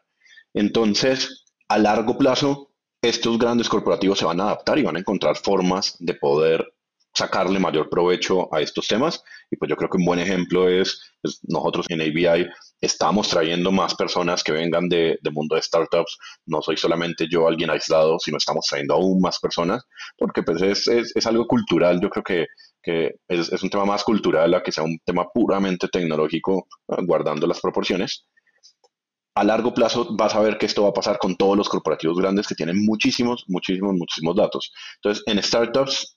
Speaker 2: Entonces, a largo plazo, estos grandes corporativos se van a adaptar y van a encontrar formas de poder sacarle mayor provecho a estos temas. Y pues yo creo que un buen ejemplo es pues, nosotros en ABI estamos trayendo más personas que vengan de, mundo de startups. No soy solamente yo alguien aislado, sino estamos trayendo aún más personas, porque pues es, es, algo cultural. Yo creo que, que es, es, un tema más cultural a que sea un tema puramente tecnológico, guardando las proporciones. A largo plazo vas a ver que esto va a pasar con todos los corporativos grandes que tienen muchísimos, muchísimos, muchísimos datos. Entonces, en startups,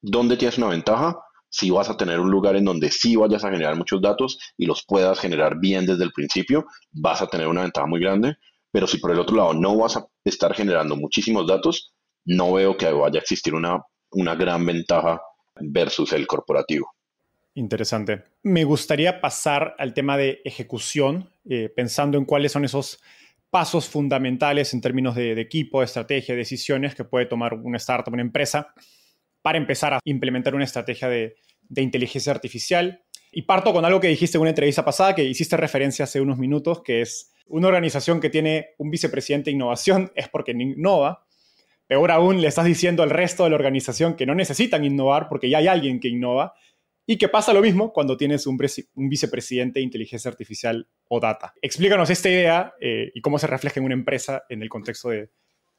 Speaker 2: ¿dónde tienes una ventaja? Si vas a tener un lugar en donde sí vayas a generar muchos datos y los puedas generar bien desde el principio, vas a tener una ventaja muy grande. Pero si por el otro lado no vas a estar generando muchísimos datos, no veo que vaya a existir una, una gran ventaja versus el corporativo.
Speaker 1: Interesante. Me gustaría pasar al tema de ejecución, eh, pensando en cuáles son esos pasos fundamentales en términos de, equipo, de estrategia, de decisiones que puede tomar una startup, una empresa, para empezar a implementar una estrategia de, inteligencia artificial. Y parto con algo que dijiste en una entrevista pasada, que hiciste referencia hace unos minutos, que es una organización que tiene un vicepresidente de innovación es porque innova. Peor aún, le estás diciendo al resto de la organización que no necesitan innovar porque ya hay alguien que innova y que pasa lo mismo cuando tienes un, vicepresidente de inteligencia artificial o data. Explícanos esta idea eh, y cómo se refleja en una empresa en el contexto de,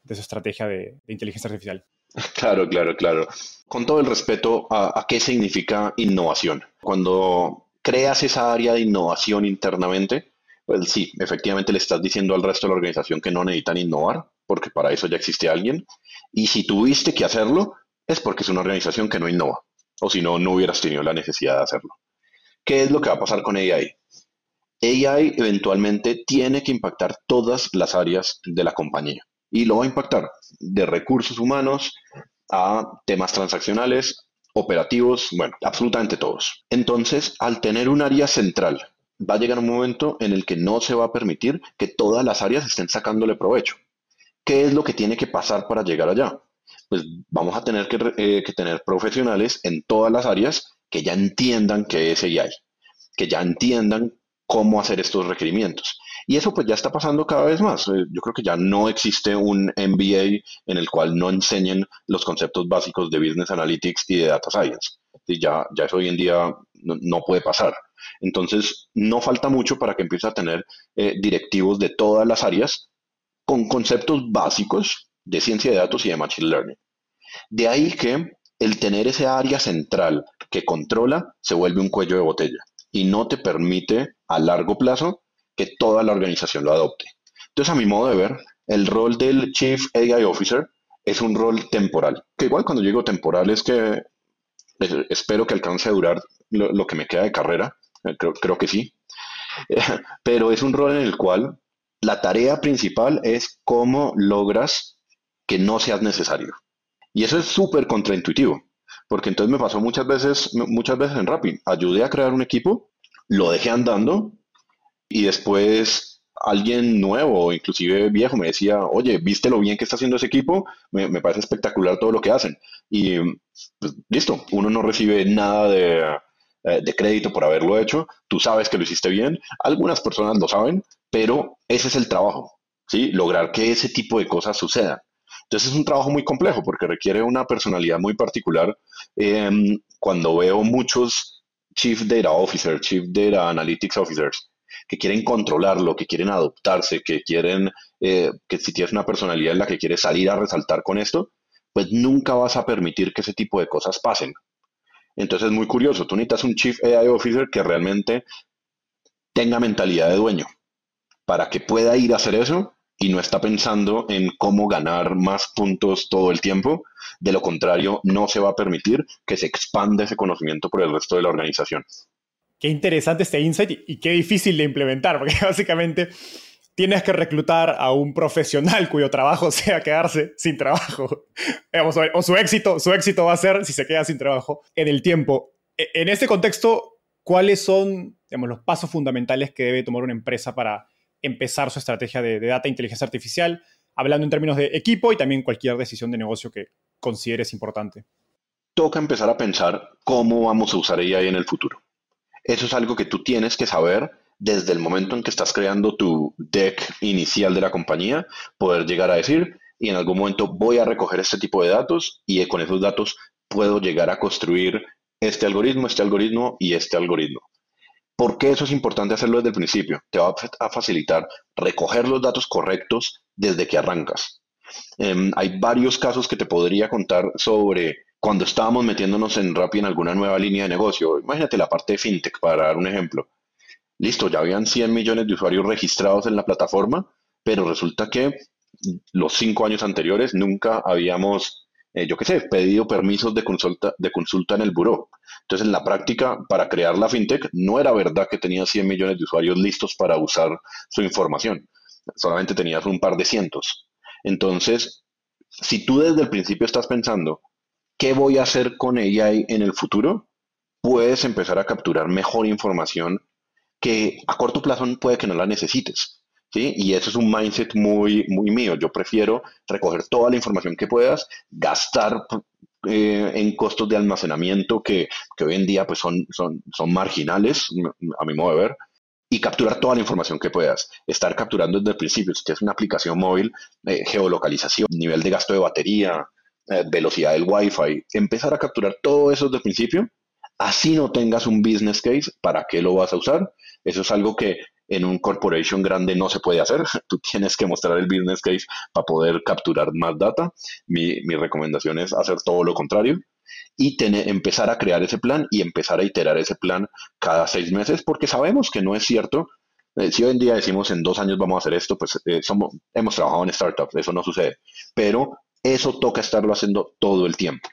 Speaker 1: su estrategia de, inteligencia artificial.
Speaker 2: Claro, claro, claro. Con todo el respeto a, qué significa innovación. Cuando creas esa área de innovación internamente, pues sí, efectivamente le estás diciendo al resto de la organización que no necesitan innovar, porque para eso ya existe alguien. Y si tuviste que hacerlo, es porque es una organización que no innova o si no, no hubieras tenido la necesidad de hacerlo. ¿Qué es lo que va a pasar con AI? AI eventualmente tiene que impactar todas las áreas de la compañía y lo va a impactar de recursos humanos a temas transaccionales, operativos, bueno, absolutamente todos. Entonces, al tener un área central, va a llegar un momento en el que no se va a permitir que todas las áreas estén sacándole provecho. ¿Qué es lo que tiene que pasar para llegar allá? pues vamos a tener eh, que, tener profesionales en todas las áreas que ya entiendan qué es AI, que ya entiendan cómo hacer estos requerimientos. Y eso pues ya está pasando cada vez más. Eh, yo creo que ya no existe un MBA en el cual no enseñen los conceptos básicos de Business Analytics y de Data Science. Y ya, ya eso hoy en día no, puede pasar. Entonces, no falta mucho para que empiece a tener eh, directivos de todas las áreas con conceptos básicos de ciencia de datos y de machine learning. De ahí que el tener ese área central que controla se vuelve un cuello de botella y no te permite a largo plazo que toda la organización lo adopte. Entonces, a mi modo de ver, el rol del Chief AI Officer es un rol temporal, que igual cuando digo temporal es que espero que alcance a durar lo, que me queda de carrera, eh, creo, que sí, pero es un rol en el cual la tarea principal es cómo logras que no seas necesario. Y eso es súper contraintuitivo, porque entonces me pasó muchas veces, muchas veces en Rappi. Ayudé a crear un equipo, lo dejé andando y después alguien nuevo, inclusive viejo, me decía, oye, ¿viste lo bien que está haciendo ese equipo? Me, parece espectacular todo lo que hacen. Y pues, listo, uno no recibe nada de, eh, de crédito por haberlo hecho, tú sabes que lo hiciste bien, algunas personas lo saben, pero ese es el trabajo, ¿sí? Lograr que ese tipo de cosas sucedan. Entonces es un trabajo muy complejo porque requiere una personalidad muy particular. Em, cuando veo muchos Chief Data Officers, Chief Data Analytics Officers, que quieren controlarlo, que quieren adoptarse, que quieren, eh, que si tienes una personalidad en la que quieres salir a resaltar con esto, pues nunca vas a permitir que ese tipo de cosas pasen. Entonces es muy curioso, tú necesitas un Chief AI Officer que realmente tenga mentalidad de dueño para que pueda ir a hacer eso y no está pensando en cómo ganar más puntos todo el tiempo. De lo contrario, no se va a permitir que se expanda ese conocimiento por el resto de la organización.
Speaker 1: Qué interesante este insight y qué difícil de implementar, porque básicamente tienes que reclutar a un profesional cuyo trabajo sea quedarse sin trabajo. o su éxito, su éxito va a ser si se queda sin trabajo en el tiempo. E, en este contexto, ¿cuáles son los pasos fundamentales que debe tomar una empresa para empezar su estrategia de, data e inteligencia artificial, hablando en términos de equipo y también cualquier decisión de negocio que consideres importante.
Speaker 2: Toca empezar a pensar cómo vamos a usar AI en el futuro. Eso es algo que tú tienes que saber desde el momento en que estás creando tu deck inicial de la compañía, poder llegar a decir, y en algún momento voy a recoger este tipo de datos y con esos datos puedo llegar a construir este algoritmo, este algoritmo y este algoritmo. ¿Por qué eso es importante hacerlo desde el principio? Te va a facilitar recoger los datos correctos desde que arrancas. Em, hay varios casos que te podría contar sobre cuando estábamos metiéndonos en Rappi en alguna nueva línea de negocio. Imagínate la parte de fintech, para dar un ejemplo. Listo, ya habían 100 millones de usuarios registrados en la plataforma, pero resulta que los cinco años anteriores nunca habíamos eh, yo qué sé, pedido permisos de consulta, de consulta en el buró. Entonces, en la práctica, para crear la fintech, no era verdad que tenía 100 millones de usuarios listos para usar su información. Solamente tenías un par de cientos. Entonces, si tú desde el principio estás pensando, ¿qué voy a hacer con AI en el futuro? puedes empezar a capturar mejor información que a corto plazo puede que no la necesites. ¿sí? Y eso es un mindset muy, muy mío. Yo prefiero recoger toda la información que puedas, gastar eh, en costos de almacenamiento que, que, hoy en día pues son, son, son marginales, a mi modo de ver, y capturar toda la información que puedas. Estar capturando desde el principio, si tienes una aplicación móvil, eh, geolocalización, nivel de gasto de batería, eh, velocidad del Wi-Fi, empezar a capturar todo eso desde el principio, así no tengas un business case, ¿para qué lo vas a usar? Eso es algo que en un corporation grande no se puede hacer. Tú tienes que mostrar el business case para poder capturar más data. Mi, mi recomendación es hacer todo lo contrario y tener, empezar a crear ese plan y empezar a iterar ese plan cada seis meses, porque sabemos que no es cierto. Eh, si hoy en día decimos en dos años vamos a hacer esto, pues eh, somos, hemos trabajado en startups, eso no sucede. Pero eso toca estarlo haciendo todo el tiempo.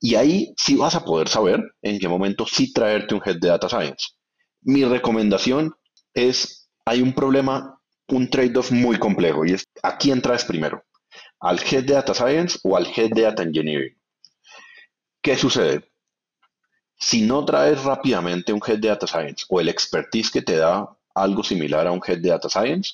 Speaker 2: Y ahí sí vas a poder saber en qué momento sí traerte un head de data science. Mi recomendación es hay un problema, un trade-off muy complejo y es ¿a quién traes primero? ¿Al Head de Data Science o al Head de Data Engineering? ¿Qué sucede? Si no traes rápidamente un Head de Data Science o el expertise que te da algo similar a un Head de Data Science,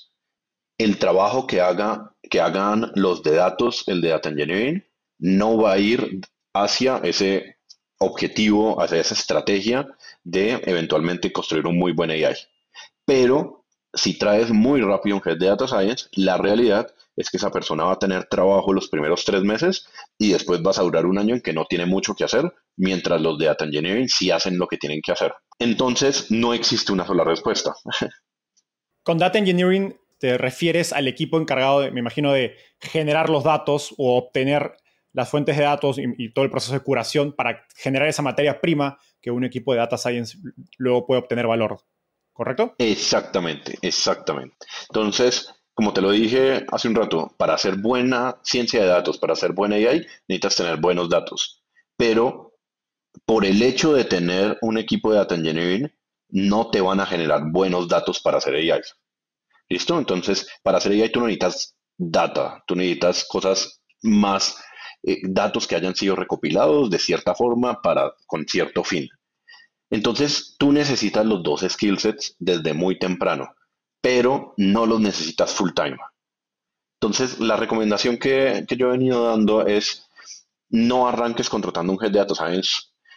Speaker 2: el trabajo que, haga, que hagan los de datos, el de Data Engineering, no va a ir hacia ese objetivo, hacia esa estrategia de eventualmente construir un muy buen AI. Pero si traes muy rápido un head de data science, la realidad es que esa persona va a tener trabajo los primeros tres meses y después vas a durar un año en que no tiene mucho que hacer, mientras los de data engineering sí hacen lo que tienen que hacer. Entonces, no existe una sola respuesta.
Speaker 1: Con data engineering te refieres al equipo encargado, me imagino, de generar los datos o obtener las fuentes de datos y, y, todo el proceso de curación para generar esa materia prima que un equipo de data science luego puede obtener valor. ¿correcto?
Speaker 2: Exactamente, exactamente. Entonces, como te lo dije hace un rato, para hacer buena ciencia de datos, para hacer buena AI, necesitas tener buenos datos. Pero por el hecho de tener un equipo de data engineering, no te van a generar buenos datos para hacer AI. ¿Listo? Entonces, para hacer AI tú necesitas data, tú necesitas cosas más, eh, datos que hayan sido recopilados de cierta forma para, con cierto fin. Entonces, tú necesitas los dos skill sets desde muy temprano, pero no los necesitas full time. Entonces, la recomendación que, yo he venido dando es no arranques contratando un head de data science,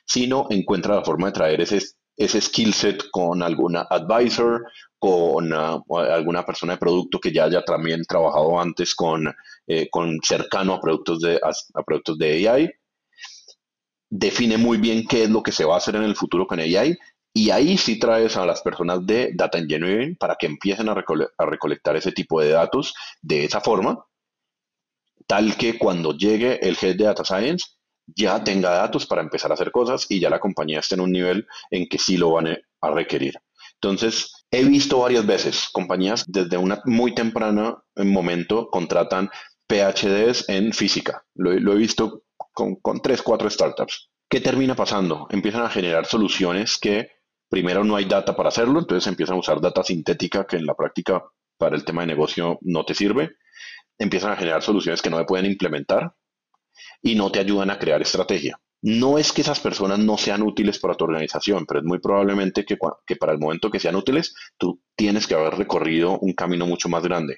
Speaker 2: sino encuentra la forma de traer ese, ese skill set con alguna advisor, con uh, alguna persona de producto que ya haya también trabajado antes con, eh, con cercano a productos de, a productos de AI define muy bien qué es lo que se va a hacer en el futuro con AI y ahí sí traes a las personas de Data Engineering para que empiecen a, recolectar ese tipo de datos de esa forma, tal que cuando llegue el Head de Data Science ya tenga datos para empezar a hacer cosas y ya la compañía esté en un nivel en que sí lo van a requerir. Entonces, he visto varias veces compañías desde una muy temprana momento contratan PhDs en física. Lo, he visto con, con tres, cuatro startups. ¿Qué termina pasando? Empiezan a generar soluciones que primero no hay data para hacerlo, entonces empiezan a usar data sintética que en la práctica para el tema de negocio no te sirve. Empiezan a generar soluciones que no se pueden implementar y no te ayudan a crear estrategia. No es que esas personas no sean útiles para tu organización, pero es muy probablemente que, que para el momento que sean útiles, tú tienes que haber recorrido un camino mucho más grande.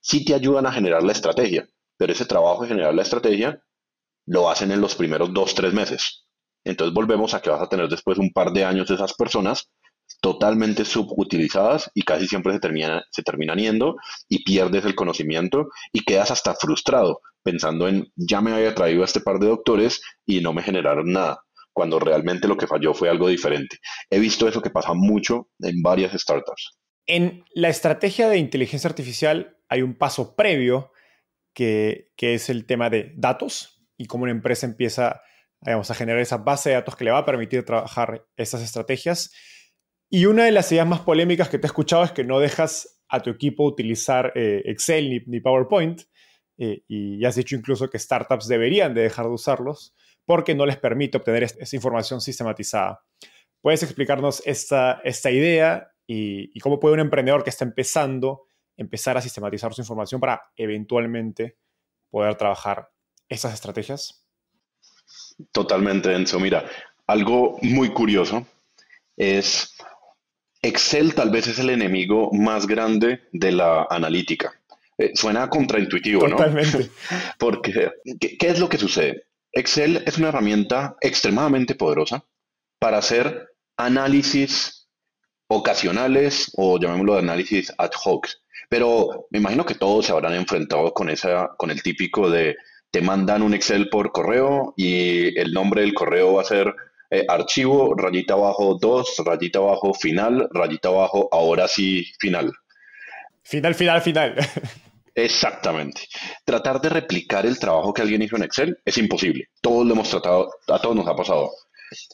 Speaker 2: Sí te ayudan a generar la estrategia, pero ese trabajo de generar la estrategia lo hacen en los primeros dos, tres meses. Entonces volvemos a que vas a tener después un par de años de esas personas totalmente subutilizadas y casi siempre se, termina, se terminan yendo y pierdes el conocimiento y quedas hasta frustrado pensando en ya me había traído a este par de doctores y no me generaron nada, cuando realmente lo que falló fue algo diferente. He visto eso que pasa mucho en varias startups.
Speaker 1: En la estrategia de inteligencia artificial hay un paso previo que, que es el tema de datos, y cómo una empresa empieza digamos, a generar esa base de datos que le va a permitir trabajar esas estrategias. Y una de las ideas más polémicas que te he escuchado es que no dejas a tu equipo utilizar eh, Excel ni, PowerPoint. Eh, y has dicho incluso que startups deberían de dejar de usarlos porque no les permite obtener esa información sistematizada. ¿Puedes explicarnos esta, esta idea y, y cómo puede un emprendedor que está empezando empezar a sistematizar su información para eventualmente poder trabajar esas estrategias?
Speaker 2: Totalmente, Enzo. Mira, algo muy curioso es Excel tal vez es el enemigo más grande de la analítica. Eh, suena contraintuitivo, ¿no?
Speaker 1: Totalmente.
Speaker 2: Porque, ¿qué, ¿qué es lo que sucede? Excel es una herramienta extremadamente poderosa para hacer análisis ocasionales o llamémoslo de análisis ad hoc. Pero me imagino que todos se habrán enfrentado con, esa, con el típico de te mandan un Excel por correo y el nombre del correo va a ser eh, archivo, rayita abajo 2, rayita abajo final, rayita abajo ahora sí final.
Speaker 1: Final, final, final.
Speaker 2: Exactamente. Tratar de replicar el trabajo que alguien hizo en Excel es imposible. Todos lo hemos tratado, a todos nos ha pasado.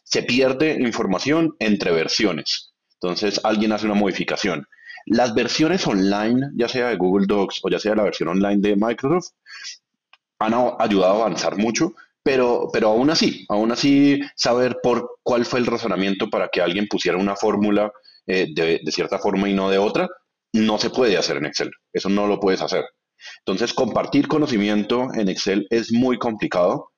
Speaker 2: Se pierde información entre versiones. Entonces alguien hace una modificación. Las versiones online, ya sea de Google Docs o ya sea la versión online de Microsoft, han ayudado a avanzar mucho, pero, pero aún así, aún así saber por cuál fue el razonamiento para que alguien pusiera una fórmula eh, de, de cierta forma y no de otra, no se puede hacer en Excel. Eso no lo puedes hacer. Entonces, compartir conocimiento en Excel es muy complicado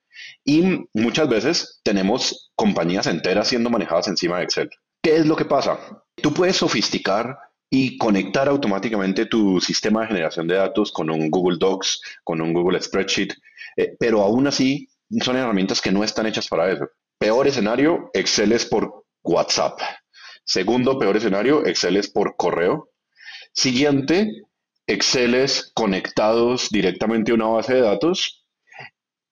Speaker 2: y muchas veces tenemos compañías enteras siendo manejadas encima de Excel. ¿Qué es lo que pasa? Tú puedes sofisticar y conectar automáticamente tu sistema de generación de datos con un Google Docs, con un Google Spreadsheet, eh, pero aún así son herramientas que no están hechas para eso. Peor escenario, Excel es por WhatsApp. Segundo peor escenario, Excel es por correo. Siguiente, Exceles conectados directamente a una base de datos.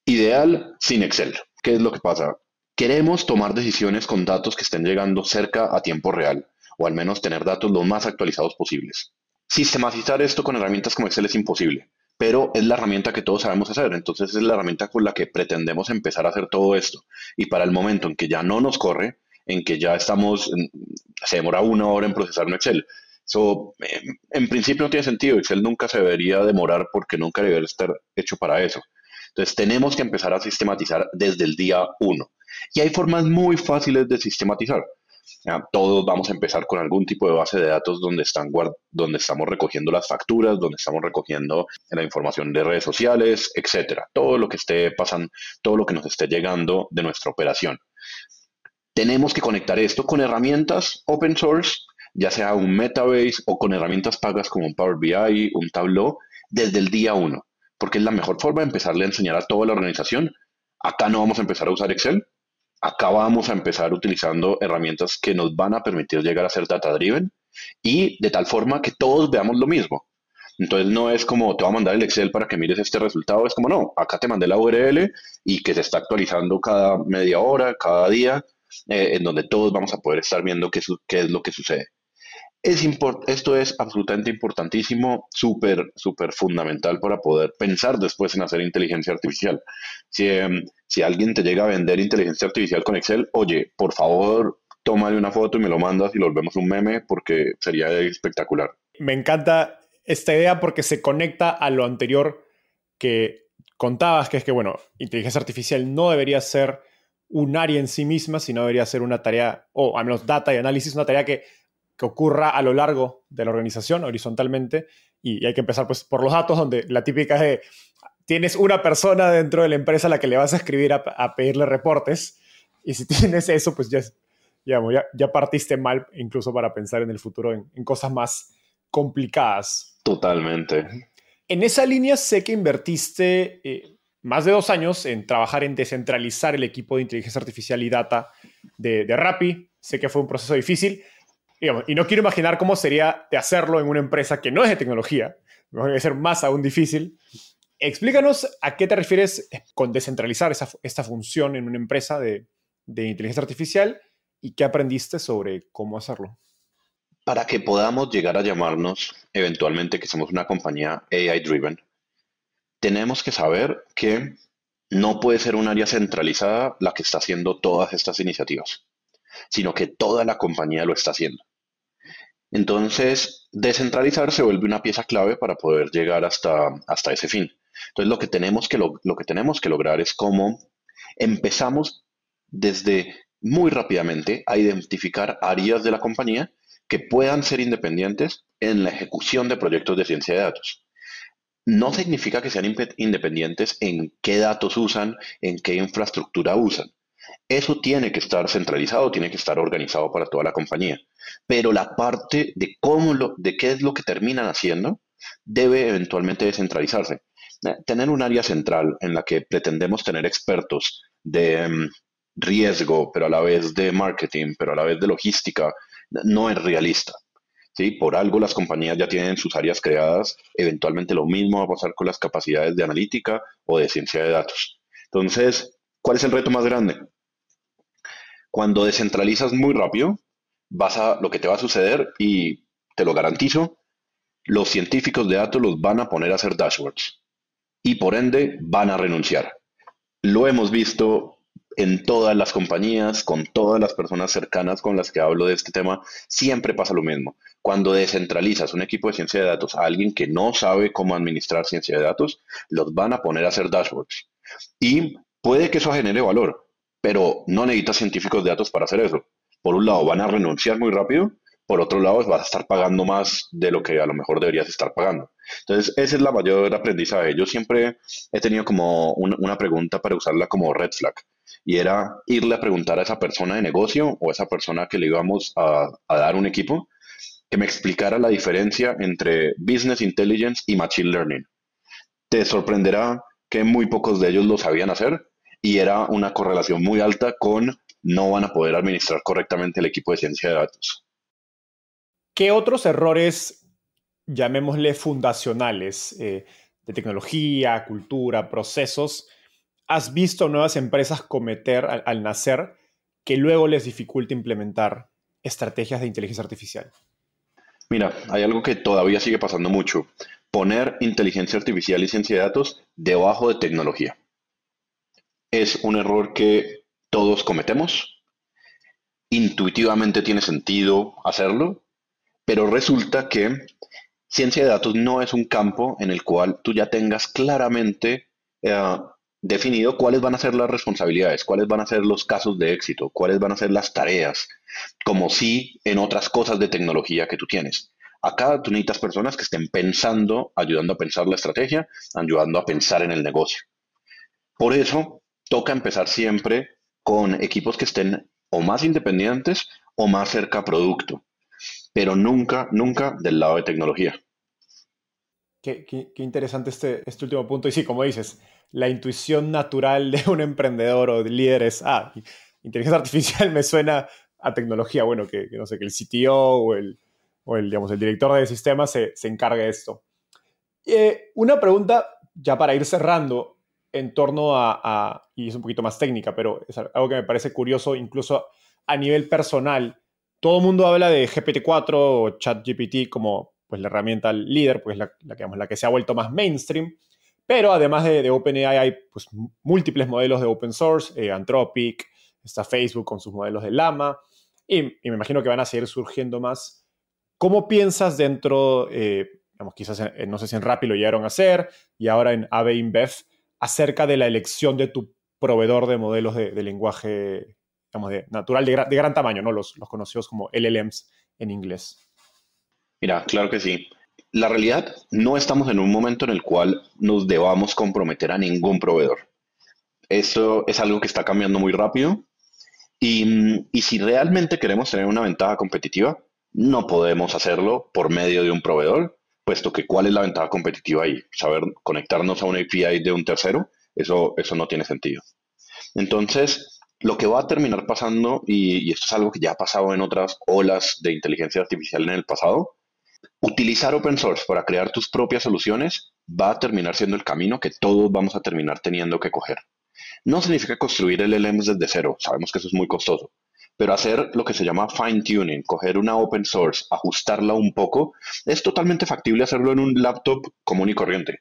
Speaker 2: Ideal sin Excel. ¿Qué es lo que pasa? Queremos tomar decisiones con datos que estén llegando cerca a tiempo real, o al menos tener datos lo más actualizados posibles. Sistematizar esto con herramientas como Excel es imposible, pero es la herramienta que todos sabemos hacer, entonces es la herramienta con la que pretendemos empezar a hacer todo esto. Y para el momento en que ya no nos corre, en que ya estamos, se demora una hora en procesar un Excel, So, en, principio no tiene sentido. Excel nunca se debería demorar porque nunca debería estar hecho para eso. Entonces tenemos que empezar a sistematizar desde el día uno. Y hay formas muy fáciles de sistematizar. Todos vamos a empezar con algún tipo de base de datos donde, están donde estamos recogiendo las facturas, donde estamos recogiendo la información de redes sociales, etcétera. Todo lo que esté pasando, todo lo que nos esté llegando de nuestra operación. Tenemos que conectar esto con herramientas open source ya sea un Metabase o con herramientas pagas como un Power BI, un Tableau, desde el día uno, porque es la mejor forma de empezarle a enseñar a toda la organización. Acá no vamos a empezar a usar Excel, acá vamos a empezar utilizando herramientas que nos van a permitir llegar a ser data driven y de tal forma que todos veamos lo mismo. Entonces no es como te voy a mandar el Excel para que mires este resultado, es como no, acá te mandé la URL y que se está actualizando cada media hora, cada día, eh, en donde todos vamos a poder estar viendo qué, qué es lo que sucede. Es esto es absolutamente importantísimo, súper, súper fundamental para poder pensar después en hacer inteligencia artificial. Si, em, si alguien te llega a vender inteligencia artificial con Excel, oye, por favor, tómale una foto y me lo mandas y lo vemos un meme porque sería espectacular.
Speaker 1: Me encanta esta idea porque se conecta a lo anterior que contabas, que es que, bueno, inteligencia artificial no debería ser un área en sí misma, sino debería ser una tarea, o al menos data y análisis, una tarea que que ocurra a lo largo de la organización, horizontalmente, y, hay que empezar pues, por los datos, donde la típica es de, tienes una persona dentro de la empresa a la que le vas a escribir a, pedirle reportes, y si tienes eso, pues ya, ya, ya, partiste mal, incluso para pensar en el futuro en, cosas más complicadas.
Speaker 2: Totalmente.
Speaker 1: En esa línea sé que invertiste eh, más de dos años en trabajar en descentralizar el equipo de inteligencia artificial y data de, de Rappi. Sé que fue un proceso difícil, y no quiero imaginar cómo sería de hacerlo en una empresa que no es de tecnología, debe ser más aún difícil. Explícanos a qué te refieres con descentralizar esa, esta función en una empresa de, de inteligencia artificial y qué aprendiste sobre cómo hacerlo.
Speaker 2: Para que podamos llegar a llamarnos eventualmente que somos una compañía AI driven, tenemos que saber que no puede ser un área centralizada la que está haciendo todas estas iniciativas, sino que toda la compañía lo está haciendo. Entonces, descentralizar se vuelve una pieza clave para poder llegar hasta, hasta ese fin. Entonces, lo que, tenemos que lo, que tenemos que lograr es cómo empezamos desde muy rápidamente a identificar áreas de la compañía que puedan ser independientes en la ejecución de proyectos de ciencia de datos. No significa que sean independientes en qué datos usan, en qué infraestructura usan, Eso tiene que estar centralizado, tiene que estar organizado para toda la compañía. Pero la parte de cómo lo, de qué es lo que terminan haciendo, debe eventualmente descentralizarse. Eh, tener un área central en la que pretendemos tener expertos de mm, riesgo, pero a la vez de marketing, pero a la vez de logística, no es realista. ¿sí? Por algo las compañías ya tienen sus áreas creadas, eventualmente lo mismo va a pasar con las capacidades de analítica o de ciencia de datos. Entonces, ¿cuál es el reto más grande? Cuando descentralizas muy rápido, vas a, lo que te va a suceder, y te lo garantizo, los científicos de datos los van a poner a hacer dashboards y por ende van a renunciar. Lo hemos visto en todas las compañías, con todas las personas cercanas con las que hablo de este tema, siempre pasa lo mismo. Cuando descentralizas un equipo de ciencia de datos a alguien que no sabe cómo administrar ciencia de datos, los van a poner a hacer dashboards. Y puede que eso genere valor, pero no necesitas científicos de datos para hacer eso. Por un lado, van a renunciar muy rápido, por otro lado, vas a estar pagando más de lo que a lo mejor deberías estar pagando. Entonces, esa es la mayor aprendizaje. Yo siempre he tenido como una pregunta para usarla como red flag y era irle a preguntar a esa persona de negocio o a esa persona que le íbamos a, dar un equipo que me explicara la diferencia entre business intelligence y machine learning. Te sorprenderá que muy pocos de ellos lo sabían hacer y era una correlación muy alta con no van a poder administrar correctamente el equipo de ciencia de datos.
Speaker 1: ¿Qué otros errores, llamémosle fundacionales, eh, de tecnología, cultura, procesos, has visto nuevas empresas cometer al, nacer que luego les dificulta implementar estrategias de inteligencia artificial?
Speaker 2: Mira, hay algo que todavía sigue pasando mucho. Poner inteligencia artificial y ciencia de datos debajo de tecnología. Es un error que todos cometemos. Intuitivamente tiene sentido hacerlo, pero resulta que ciencia de datos no es un campo en el cual tú ya tengas claramente eh, definido cuáles van a ser las responsabilidades, cuáles van a ser los casos de éxito, cuáles van a ser las tareas, como si en otras cosas de tecnología que tú tienes. Acá tú necesitas personas que estén pensando, ayudando a pensar la estrategia, ayudando a pensar en el negocio. Por eso, toca empezar siempre con equipos que estén o más independientes o más cerca a producto, pero nunca, nunca del lado de tecnología.
Speaker 1: Qué, interesante este, este último punto. Y sí, como dices, la intuición natural de un emprendedor o de líder es, ah, inteligencia artificial me suena a tecnología. Bueno, que, no sé, que el CTO o el, o el, digamos, el director de sistemas se, se encargue de esto. Eh, una pregunta ya para ir cerrando en torno a, a, y es un poquito más técnica, pero es algo que me parece curioso incluso a nivel personal. Todo el mundo habla de GPT-4 o ChatGPT como pues la herramienta líder, pues la, la, la que se ha vuelto más mainstream. Pero además de, de OpenAI hay pues, múltiples modelos de open source, eh, Anthropic, está Facebook con sus modelos de Llama, y, me imagino que van a seguir surgiendo más. ¿Cómo piensas dentro, eh, digamos, quizás no sé si en Rappi lo llegaron a hacer, y ahora en AB InBev, acerca de la elección de tu proveedor de modelos de, lenguaje digamos, de, natural de, gran tamaño, ¿no? Los, los conocidos como LLMs en inglés.
Speaker 2: Mira, claro que sí. La realidad, no estamos en un momento en el cual nos debamos comprometer a ningún proveedor. Eso es algo que está cambiando muy rápido y, y si realmente queremos tener una ventaja competitiva, no podemos hacerlo por medio de un proveedor, puesto que cuál es la ventaja competitiva ahí, saber conectarnos a una API de un tercero, eso, eso no tiene sentido. Entonces, lo que va a terminar pasando, y, y, esto es algo que ya ha pasado en otras olas de inteligencia artificial en el pasado, Utilizar open source para crear tus propias soluciones va a terminar siendo el camino que todos vamos a terminar teniendo que coger. No significa construir LLMs desde cero, sabemos que eso es muy costoso, pero hacer lo que se llama fine tuning, coger una open source, ajustarla un poco, es totalmente factible hacerlo en un laptop común y corriente.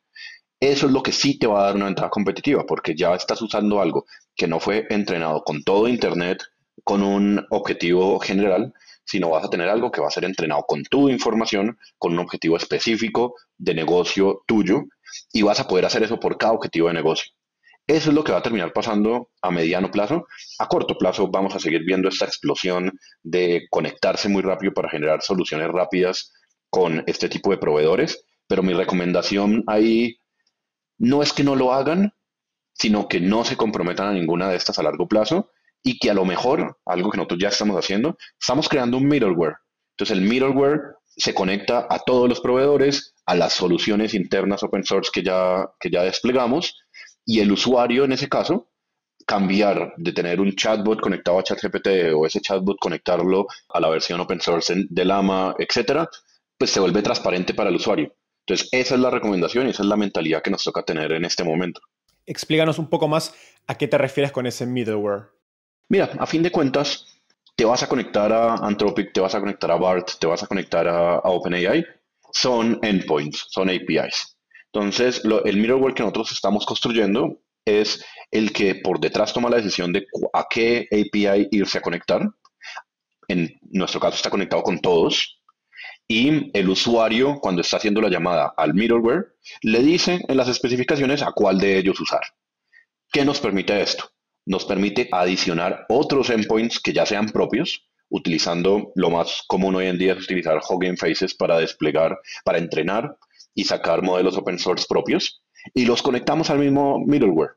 Speaker 2: Eso es lo que sí te va a dar una ventaja competitiva, porque ya estás usando algo que no fue entrenado con todo Internet, con un objetivo general, sino vas a tener algo que va a ser entrenado con tu información, con un objetivo específico de negocio tuyo, y vas a poder hacer eso por cada objetivo de negocio. Eso es lo que va a terminar pasando a mediano plazo. A corto plazo vamos a seguir viendo esta explosión de conectarse muy rápido para generar soluciones rápidas con este tipo de proveedores, pero mi recomendación ahí no es que no lo hagan, sino que no se comprometan a ninguna de estas a largo plazo y que a lo mejor, algo que nosotros ya estamos haciendo, estamos creando un middleware. Entonces el middleware se conecta a todos los proveedores, a las soluciones internas open source que ya, que ya desplegamos y el usuario en ese caso cambiar de tener un chatbot conectado a ChatGPT o ese chatbot conectarlo a la versión open source de Lama, etcétera, pues se vuelve transparente para el usuario. Entonces, esa es la recomendación y esa es la mentalidad que nos toca tener en este momento.
Speaker 1: Explícanos un poco más a qué te refieres con ese middleware.
Speaker 2: Mira, a fin de cuentas, te vas a conectar a Anthropic, te vas a conectar a BART, te vas a conectar a, OpenAI. Son endpoints, son APIs. Entonces, el middleware que nosotros estamos construyendo es el que por detrás toma la decisión de a qué API irse a conectar. En nuestro caso está conectado con todos. Y el usuario, cuando está haciendo la llamada al middleware, le dice en las especificaciones a cuál de ellos usar. ¿Qué nos permite esto? Nos permite adicionar otros endpoints que ya sean propios, utilizando lo más común hoy en día es utilizar Hugging Faces para desplegar, para entrenar y sacar modelos open source propios y los conectamos al mismo middleware.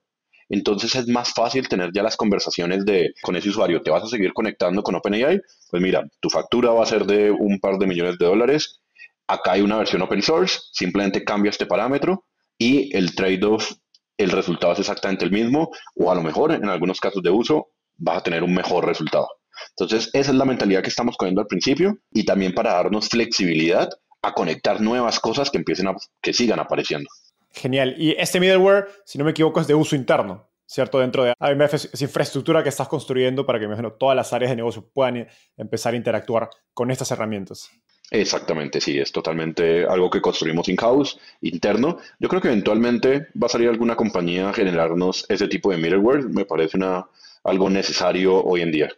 Speaker 2: Entonces es más fácil tener ya las conversaciones de con ese usuario. ¿Te vas a seguir conectando con OpenAI? Pues mira, tu factura va a ser de un par de millones de dólares. Acá hay una versión open source, simplemente cambia este parámetro y el trade-off, el resultado es exactamente el mismo o a lo mejor en algunos casos de uso vas a tener un mejor resultado. Entonces esa es la mentalidad que estamos cogiendo al principio y también para darnos flexibilidad a conectar nuevas cosas que empiecen a, que sigan apareciendo.
Speaker 1: Genial. Y este middleware, si no me equivoco, es de uso interno, ¿cierto? Dentro de AMF es infraestructura que estás construyendo para que todas las áreas de negocio puedan empezar a interactuar con estas herramientas.
Speaker 2: Exactamente, sí, es totalmente algo que construimos in-house, interno. Yo creo que eventualmente va a salir alguna compañía a generarnos ese tipo de middleware. Me parece una, algo necesario hoy en día.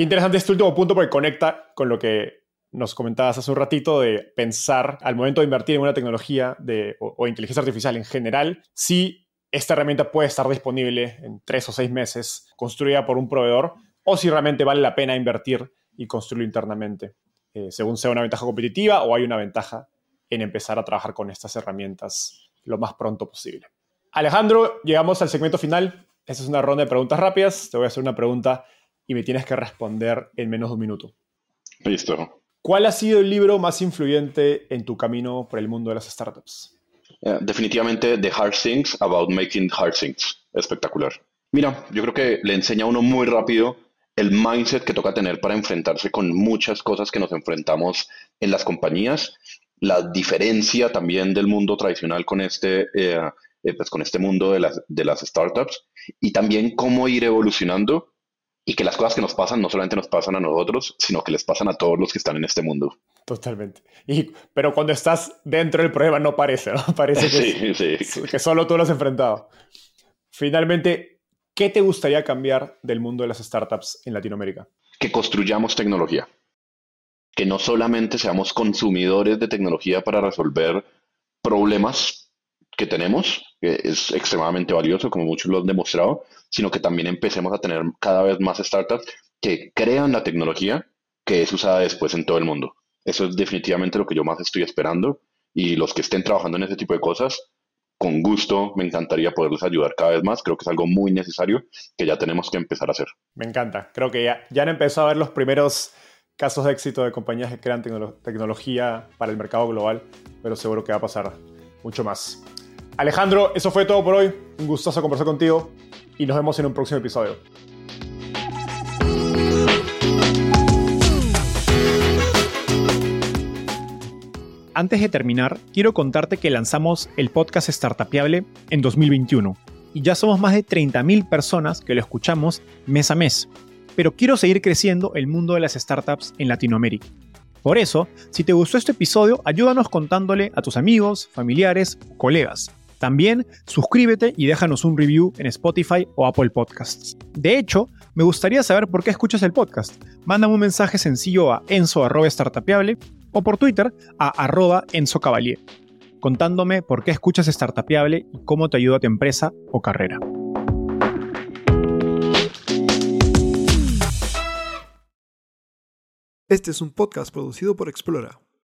Speaker 1: Interesante este último punto porque conecta con lo que nos comentabas hace un ratito de pensar al momento de invertir en una tecnología de, o, inteligencia artificial en general, si esta herramienta puede estar disponible en tres o seis meses, construida por un proveedor, o si realmente vale la pena invertir y construirlo internamente, eh, según sea una ventaja competitiva o hay una ventaja en empezar a trabajar con estas herramientas lo más pronto posible. Alejandro, llegamos al segmento final. Esta es una ronda de preguntas rápidas. Te voy a hacer una pregunta y me tienes que responder en menos de un minuto.
Speaker 2: Listo.
Speaker 1: ¿Cuál ha sido el libro más influyente en tu camino por el mundo de las startups?
Speaker 2: Eh, definitivamente The Hard Things About Making Hard Things. Espectacular. Mira, yo creo que le enseña a uno muy rápido el mindset que toca tener para enfrentarse con muchas cosas que nos enfrentamos en las compañías, la diferencia también del mundo tradicional con este, eh, eh, pues con este mundo de las, de las startups y también cómo ir evolucionando y que las cosas que nos pasan no solamente nos pasan a nosotros, sino que les pasan a todos los que están en este mundo.
Speaker 1: Totalmente. Y, pero cuando estás dentro del problema no parece, ¿no? Parece que, que solo tú lo has enfrentado. Finalmente, ¿qué te gustaría cambiar del mundo de las startups en Latinoamérica?
Speaker 2: Que construyamos tecnología. Que no solamente seamos consumidores de tecnología para resolver problemas que tenemos, que es extremadamente valioso, como muchos lo han demostrado, sino que también empecemos a tener cada vez más startups que crean la tecnología que es usada después en todo el mundo. Eso es definitivamente lo que yo más estoy esperando y los que estén trabajando en ese tipo de cosas, con gusto me encantaría poderles ayudar cada vez más. Creo que es algo muy necesario que ya tenemos que empezar a hacer.
Speaker 1: Me encanta. Creo que ya, ya han empezado a ver los primeros casos de éxito de compañías que crean tecnología para el mercado global, pero seguro que va a pasar mucho más. Alejandro, eso fue todo por hoy. Un gustoso conversar contigo y nos vemos en un próximo episodio. Antes de terminar, quiero contarte que lanzamos el podcast Startupiable en 2021 y ya somos más de 30.000 personas que lo escuchamos mes a mes. Pero quiero seguir creciendo el mundo de las startups en Latinoamérica. Por eso, si te gustó este episodio, ayúdanos contándole a tus amigos, familiares, colegas. También suscríbete y déjanos un review en Spotify o Apple Podcasts. De hecho, me gustaría saber por qué escuchas el podcast. Mándame un mensaje sencillo a enzo.startapeable o por Twitter a arroba enzocavalier, contándome por qué escuchas Startapeable y cómo te ayuda a tu empresa o carrera.
Speaker 3: Este es un podcast producido por Explora.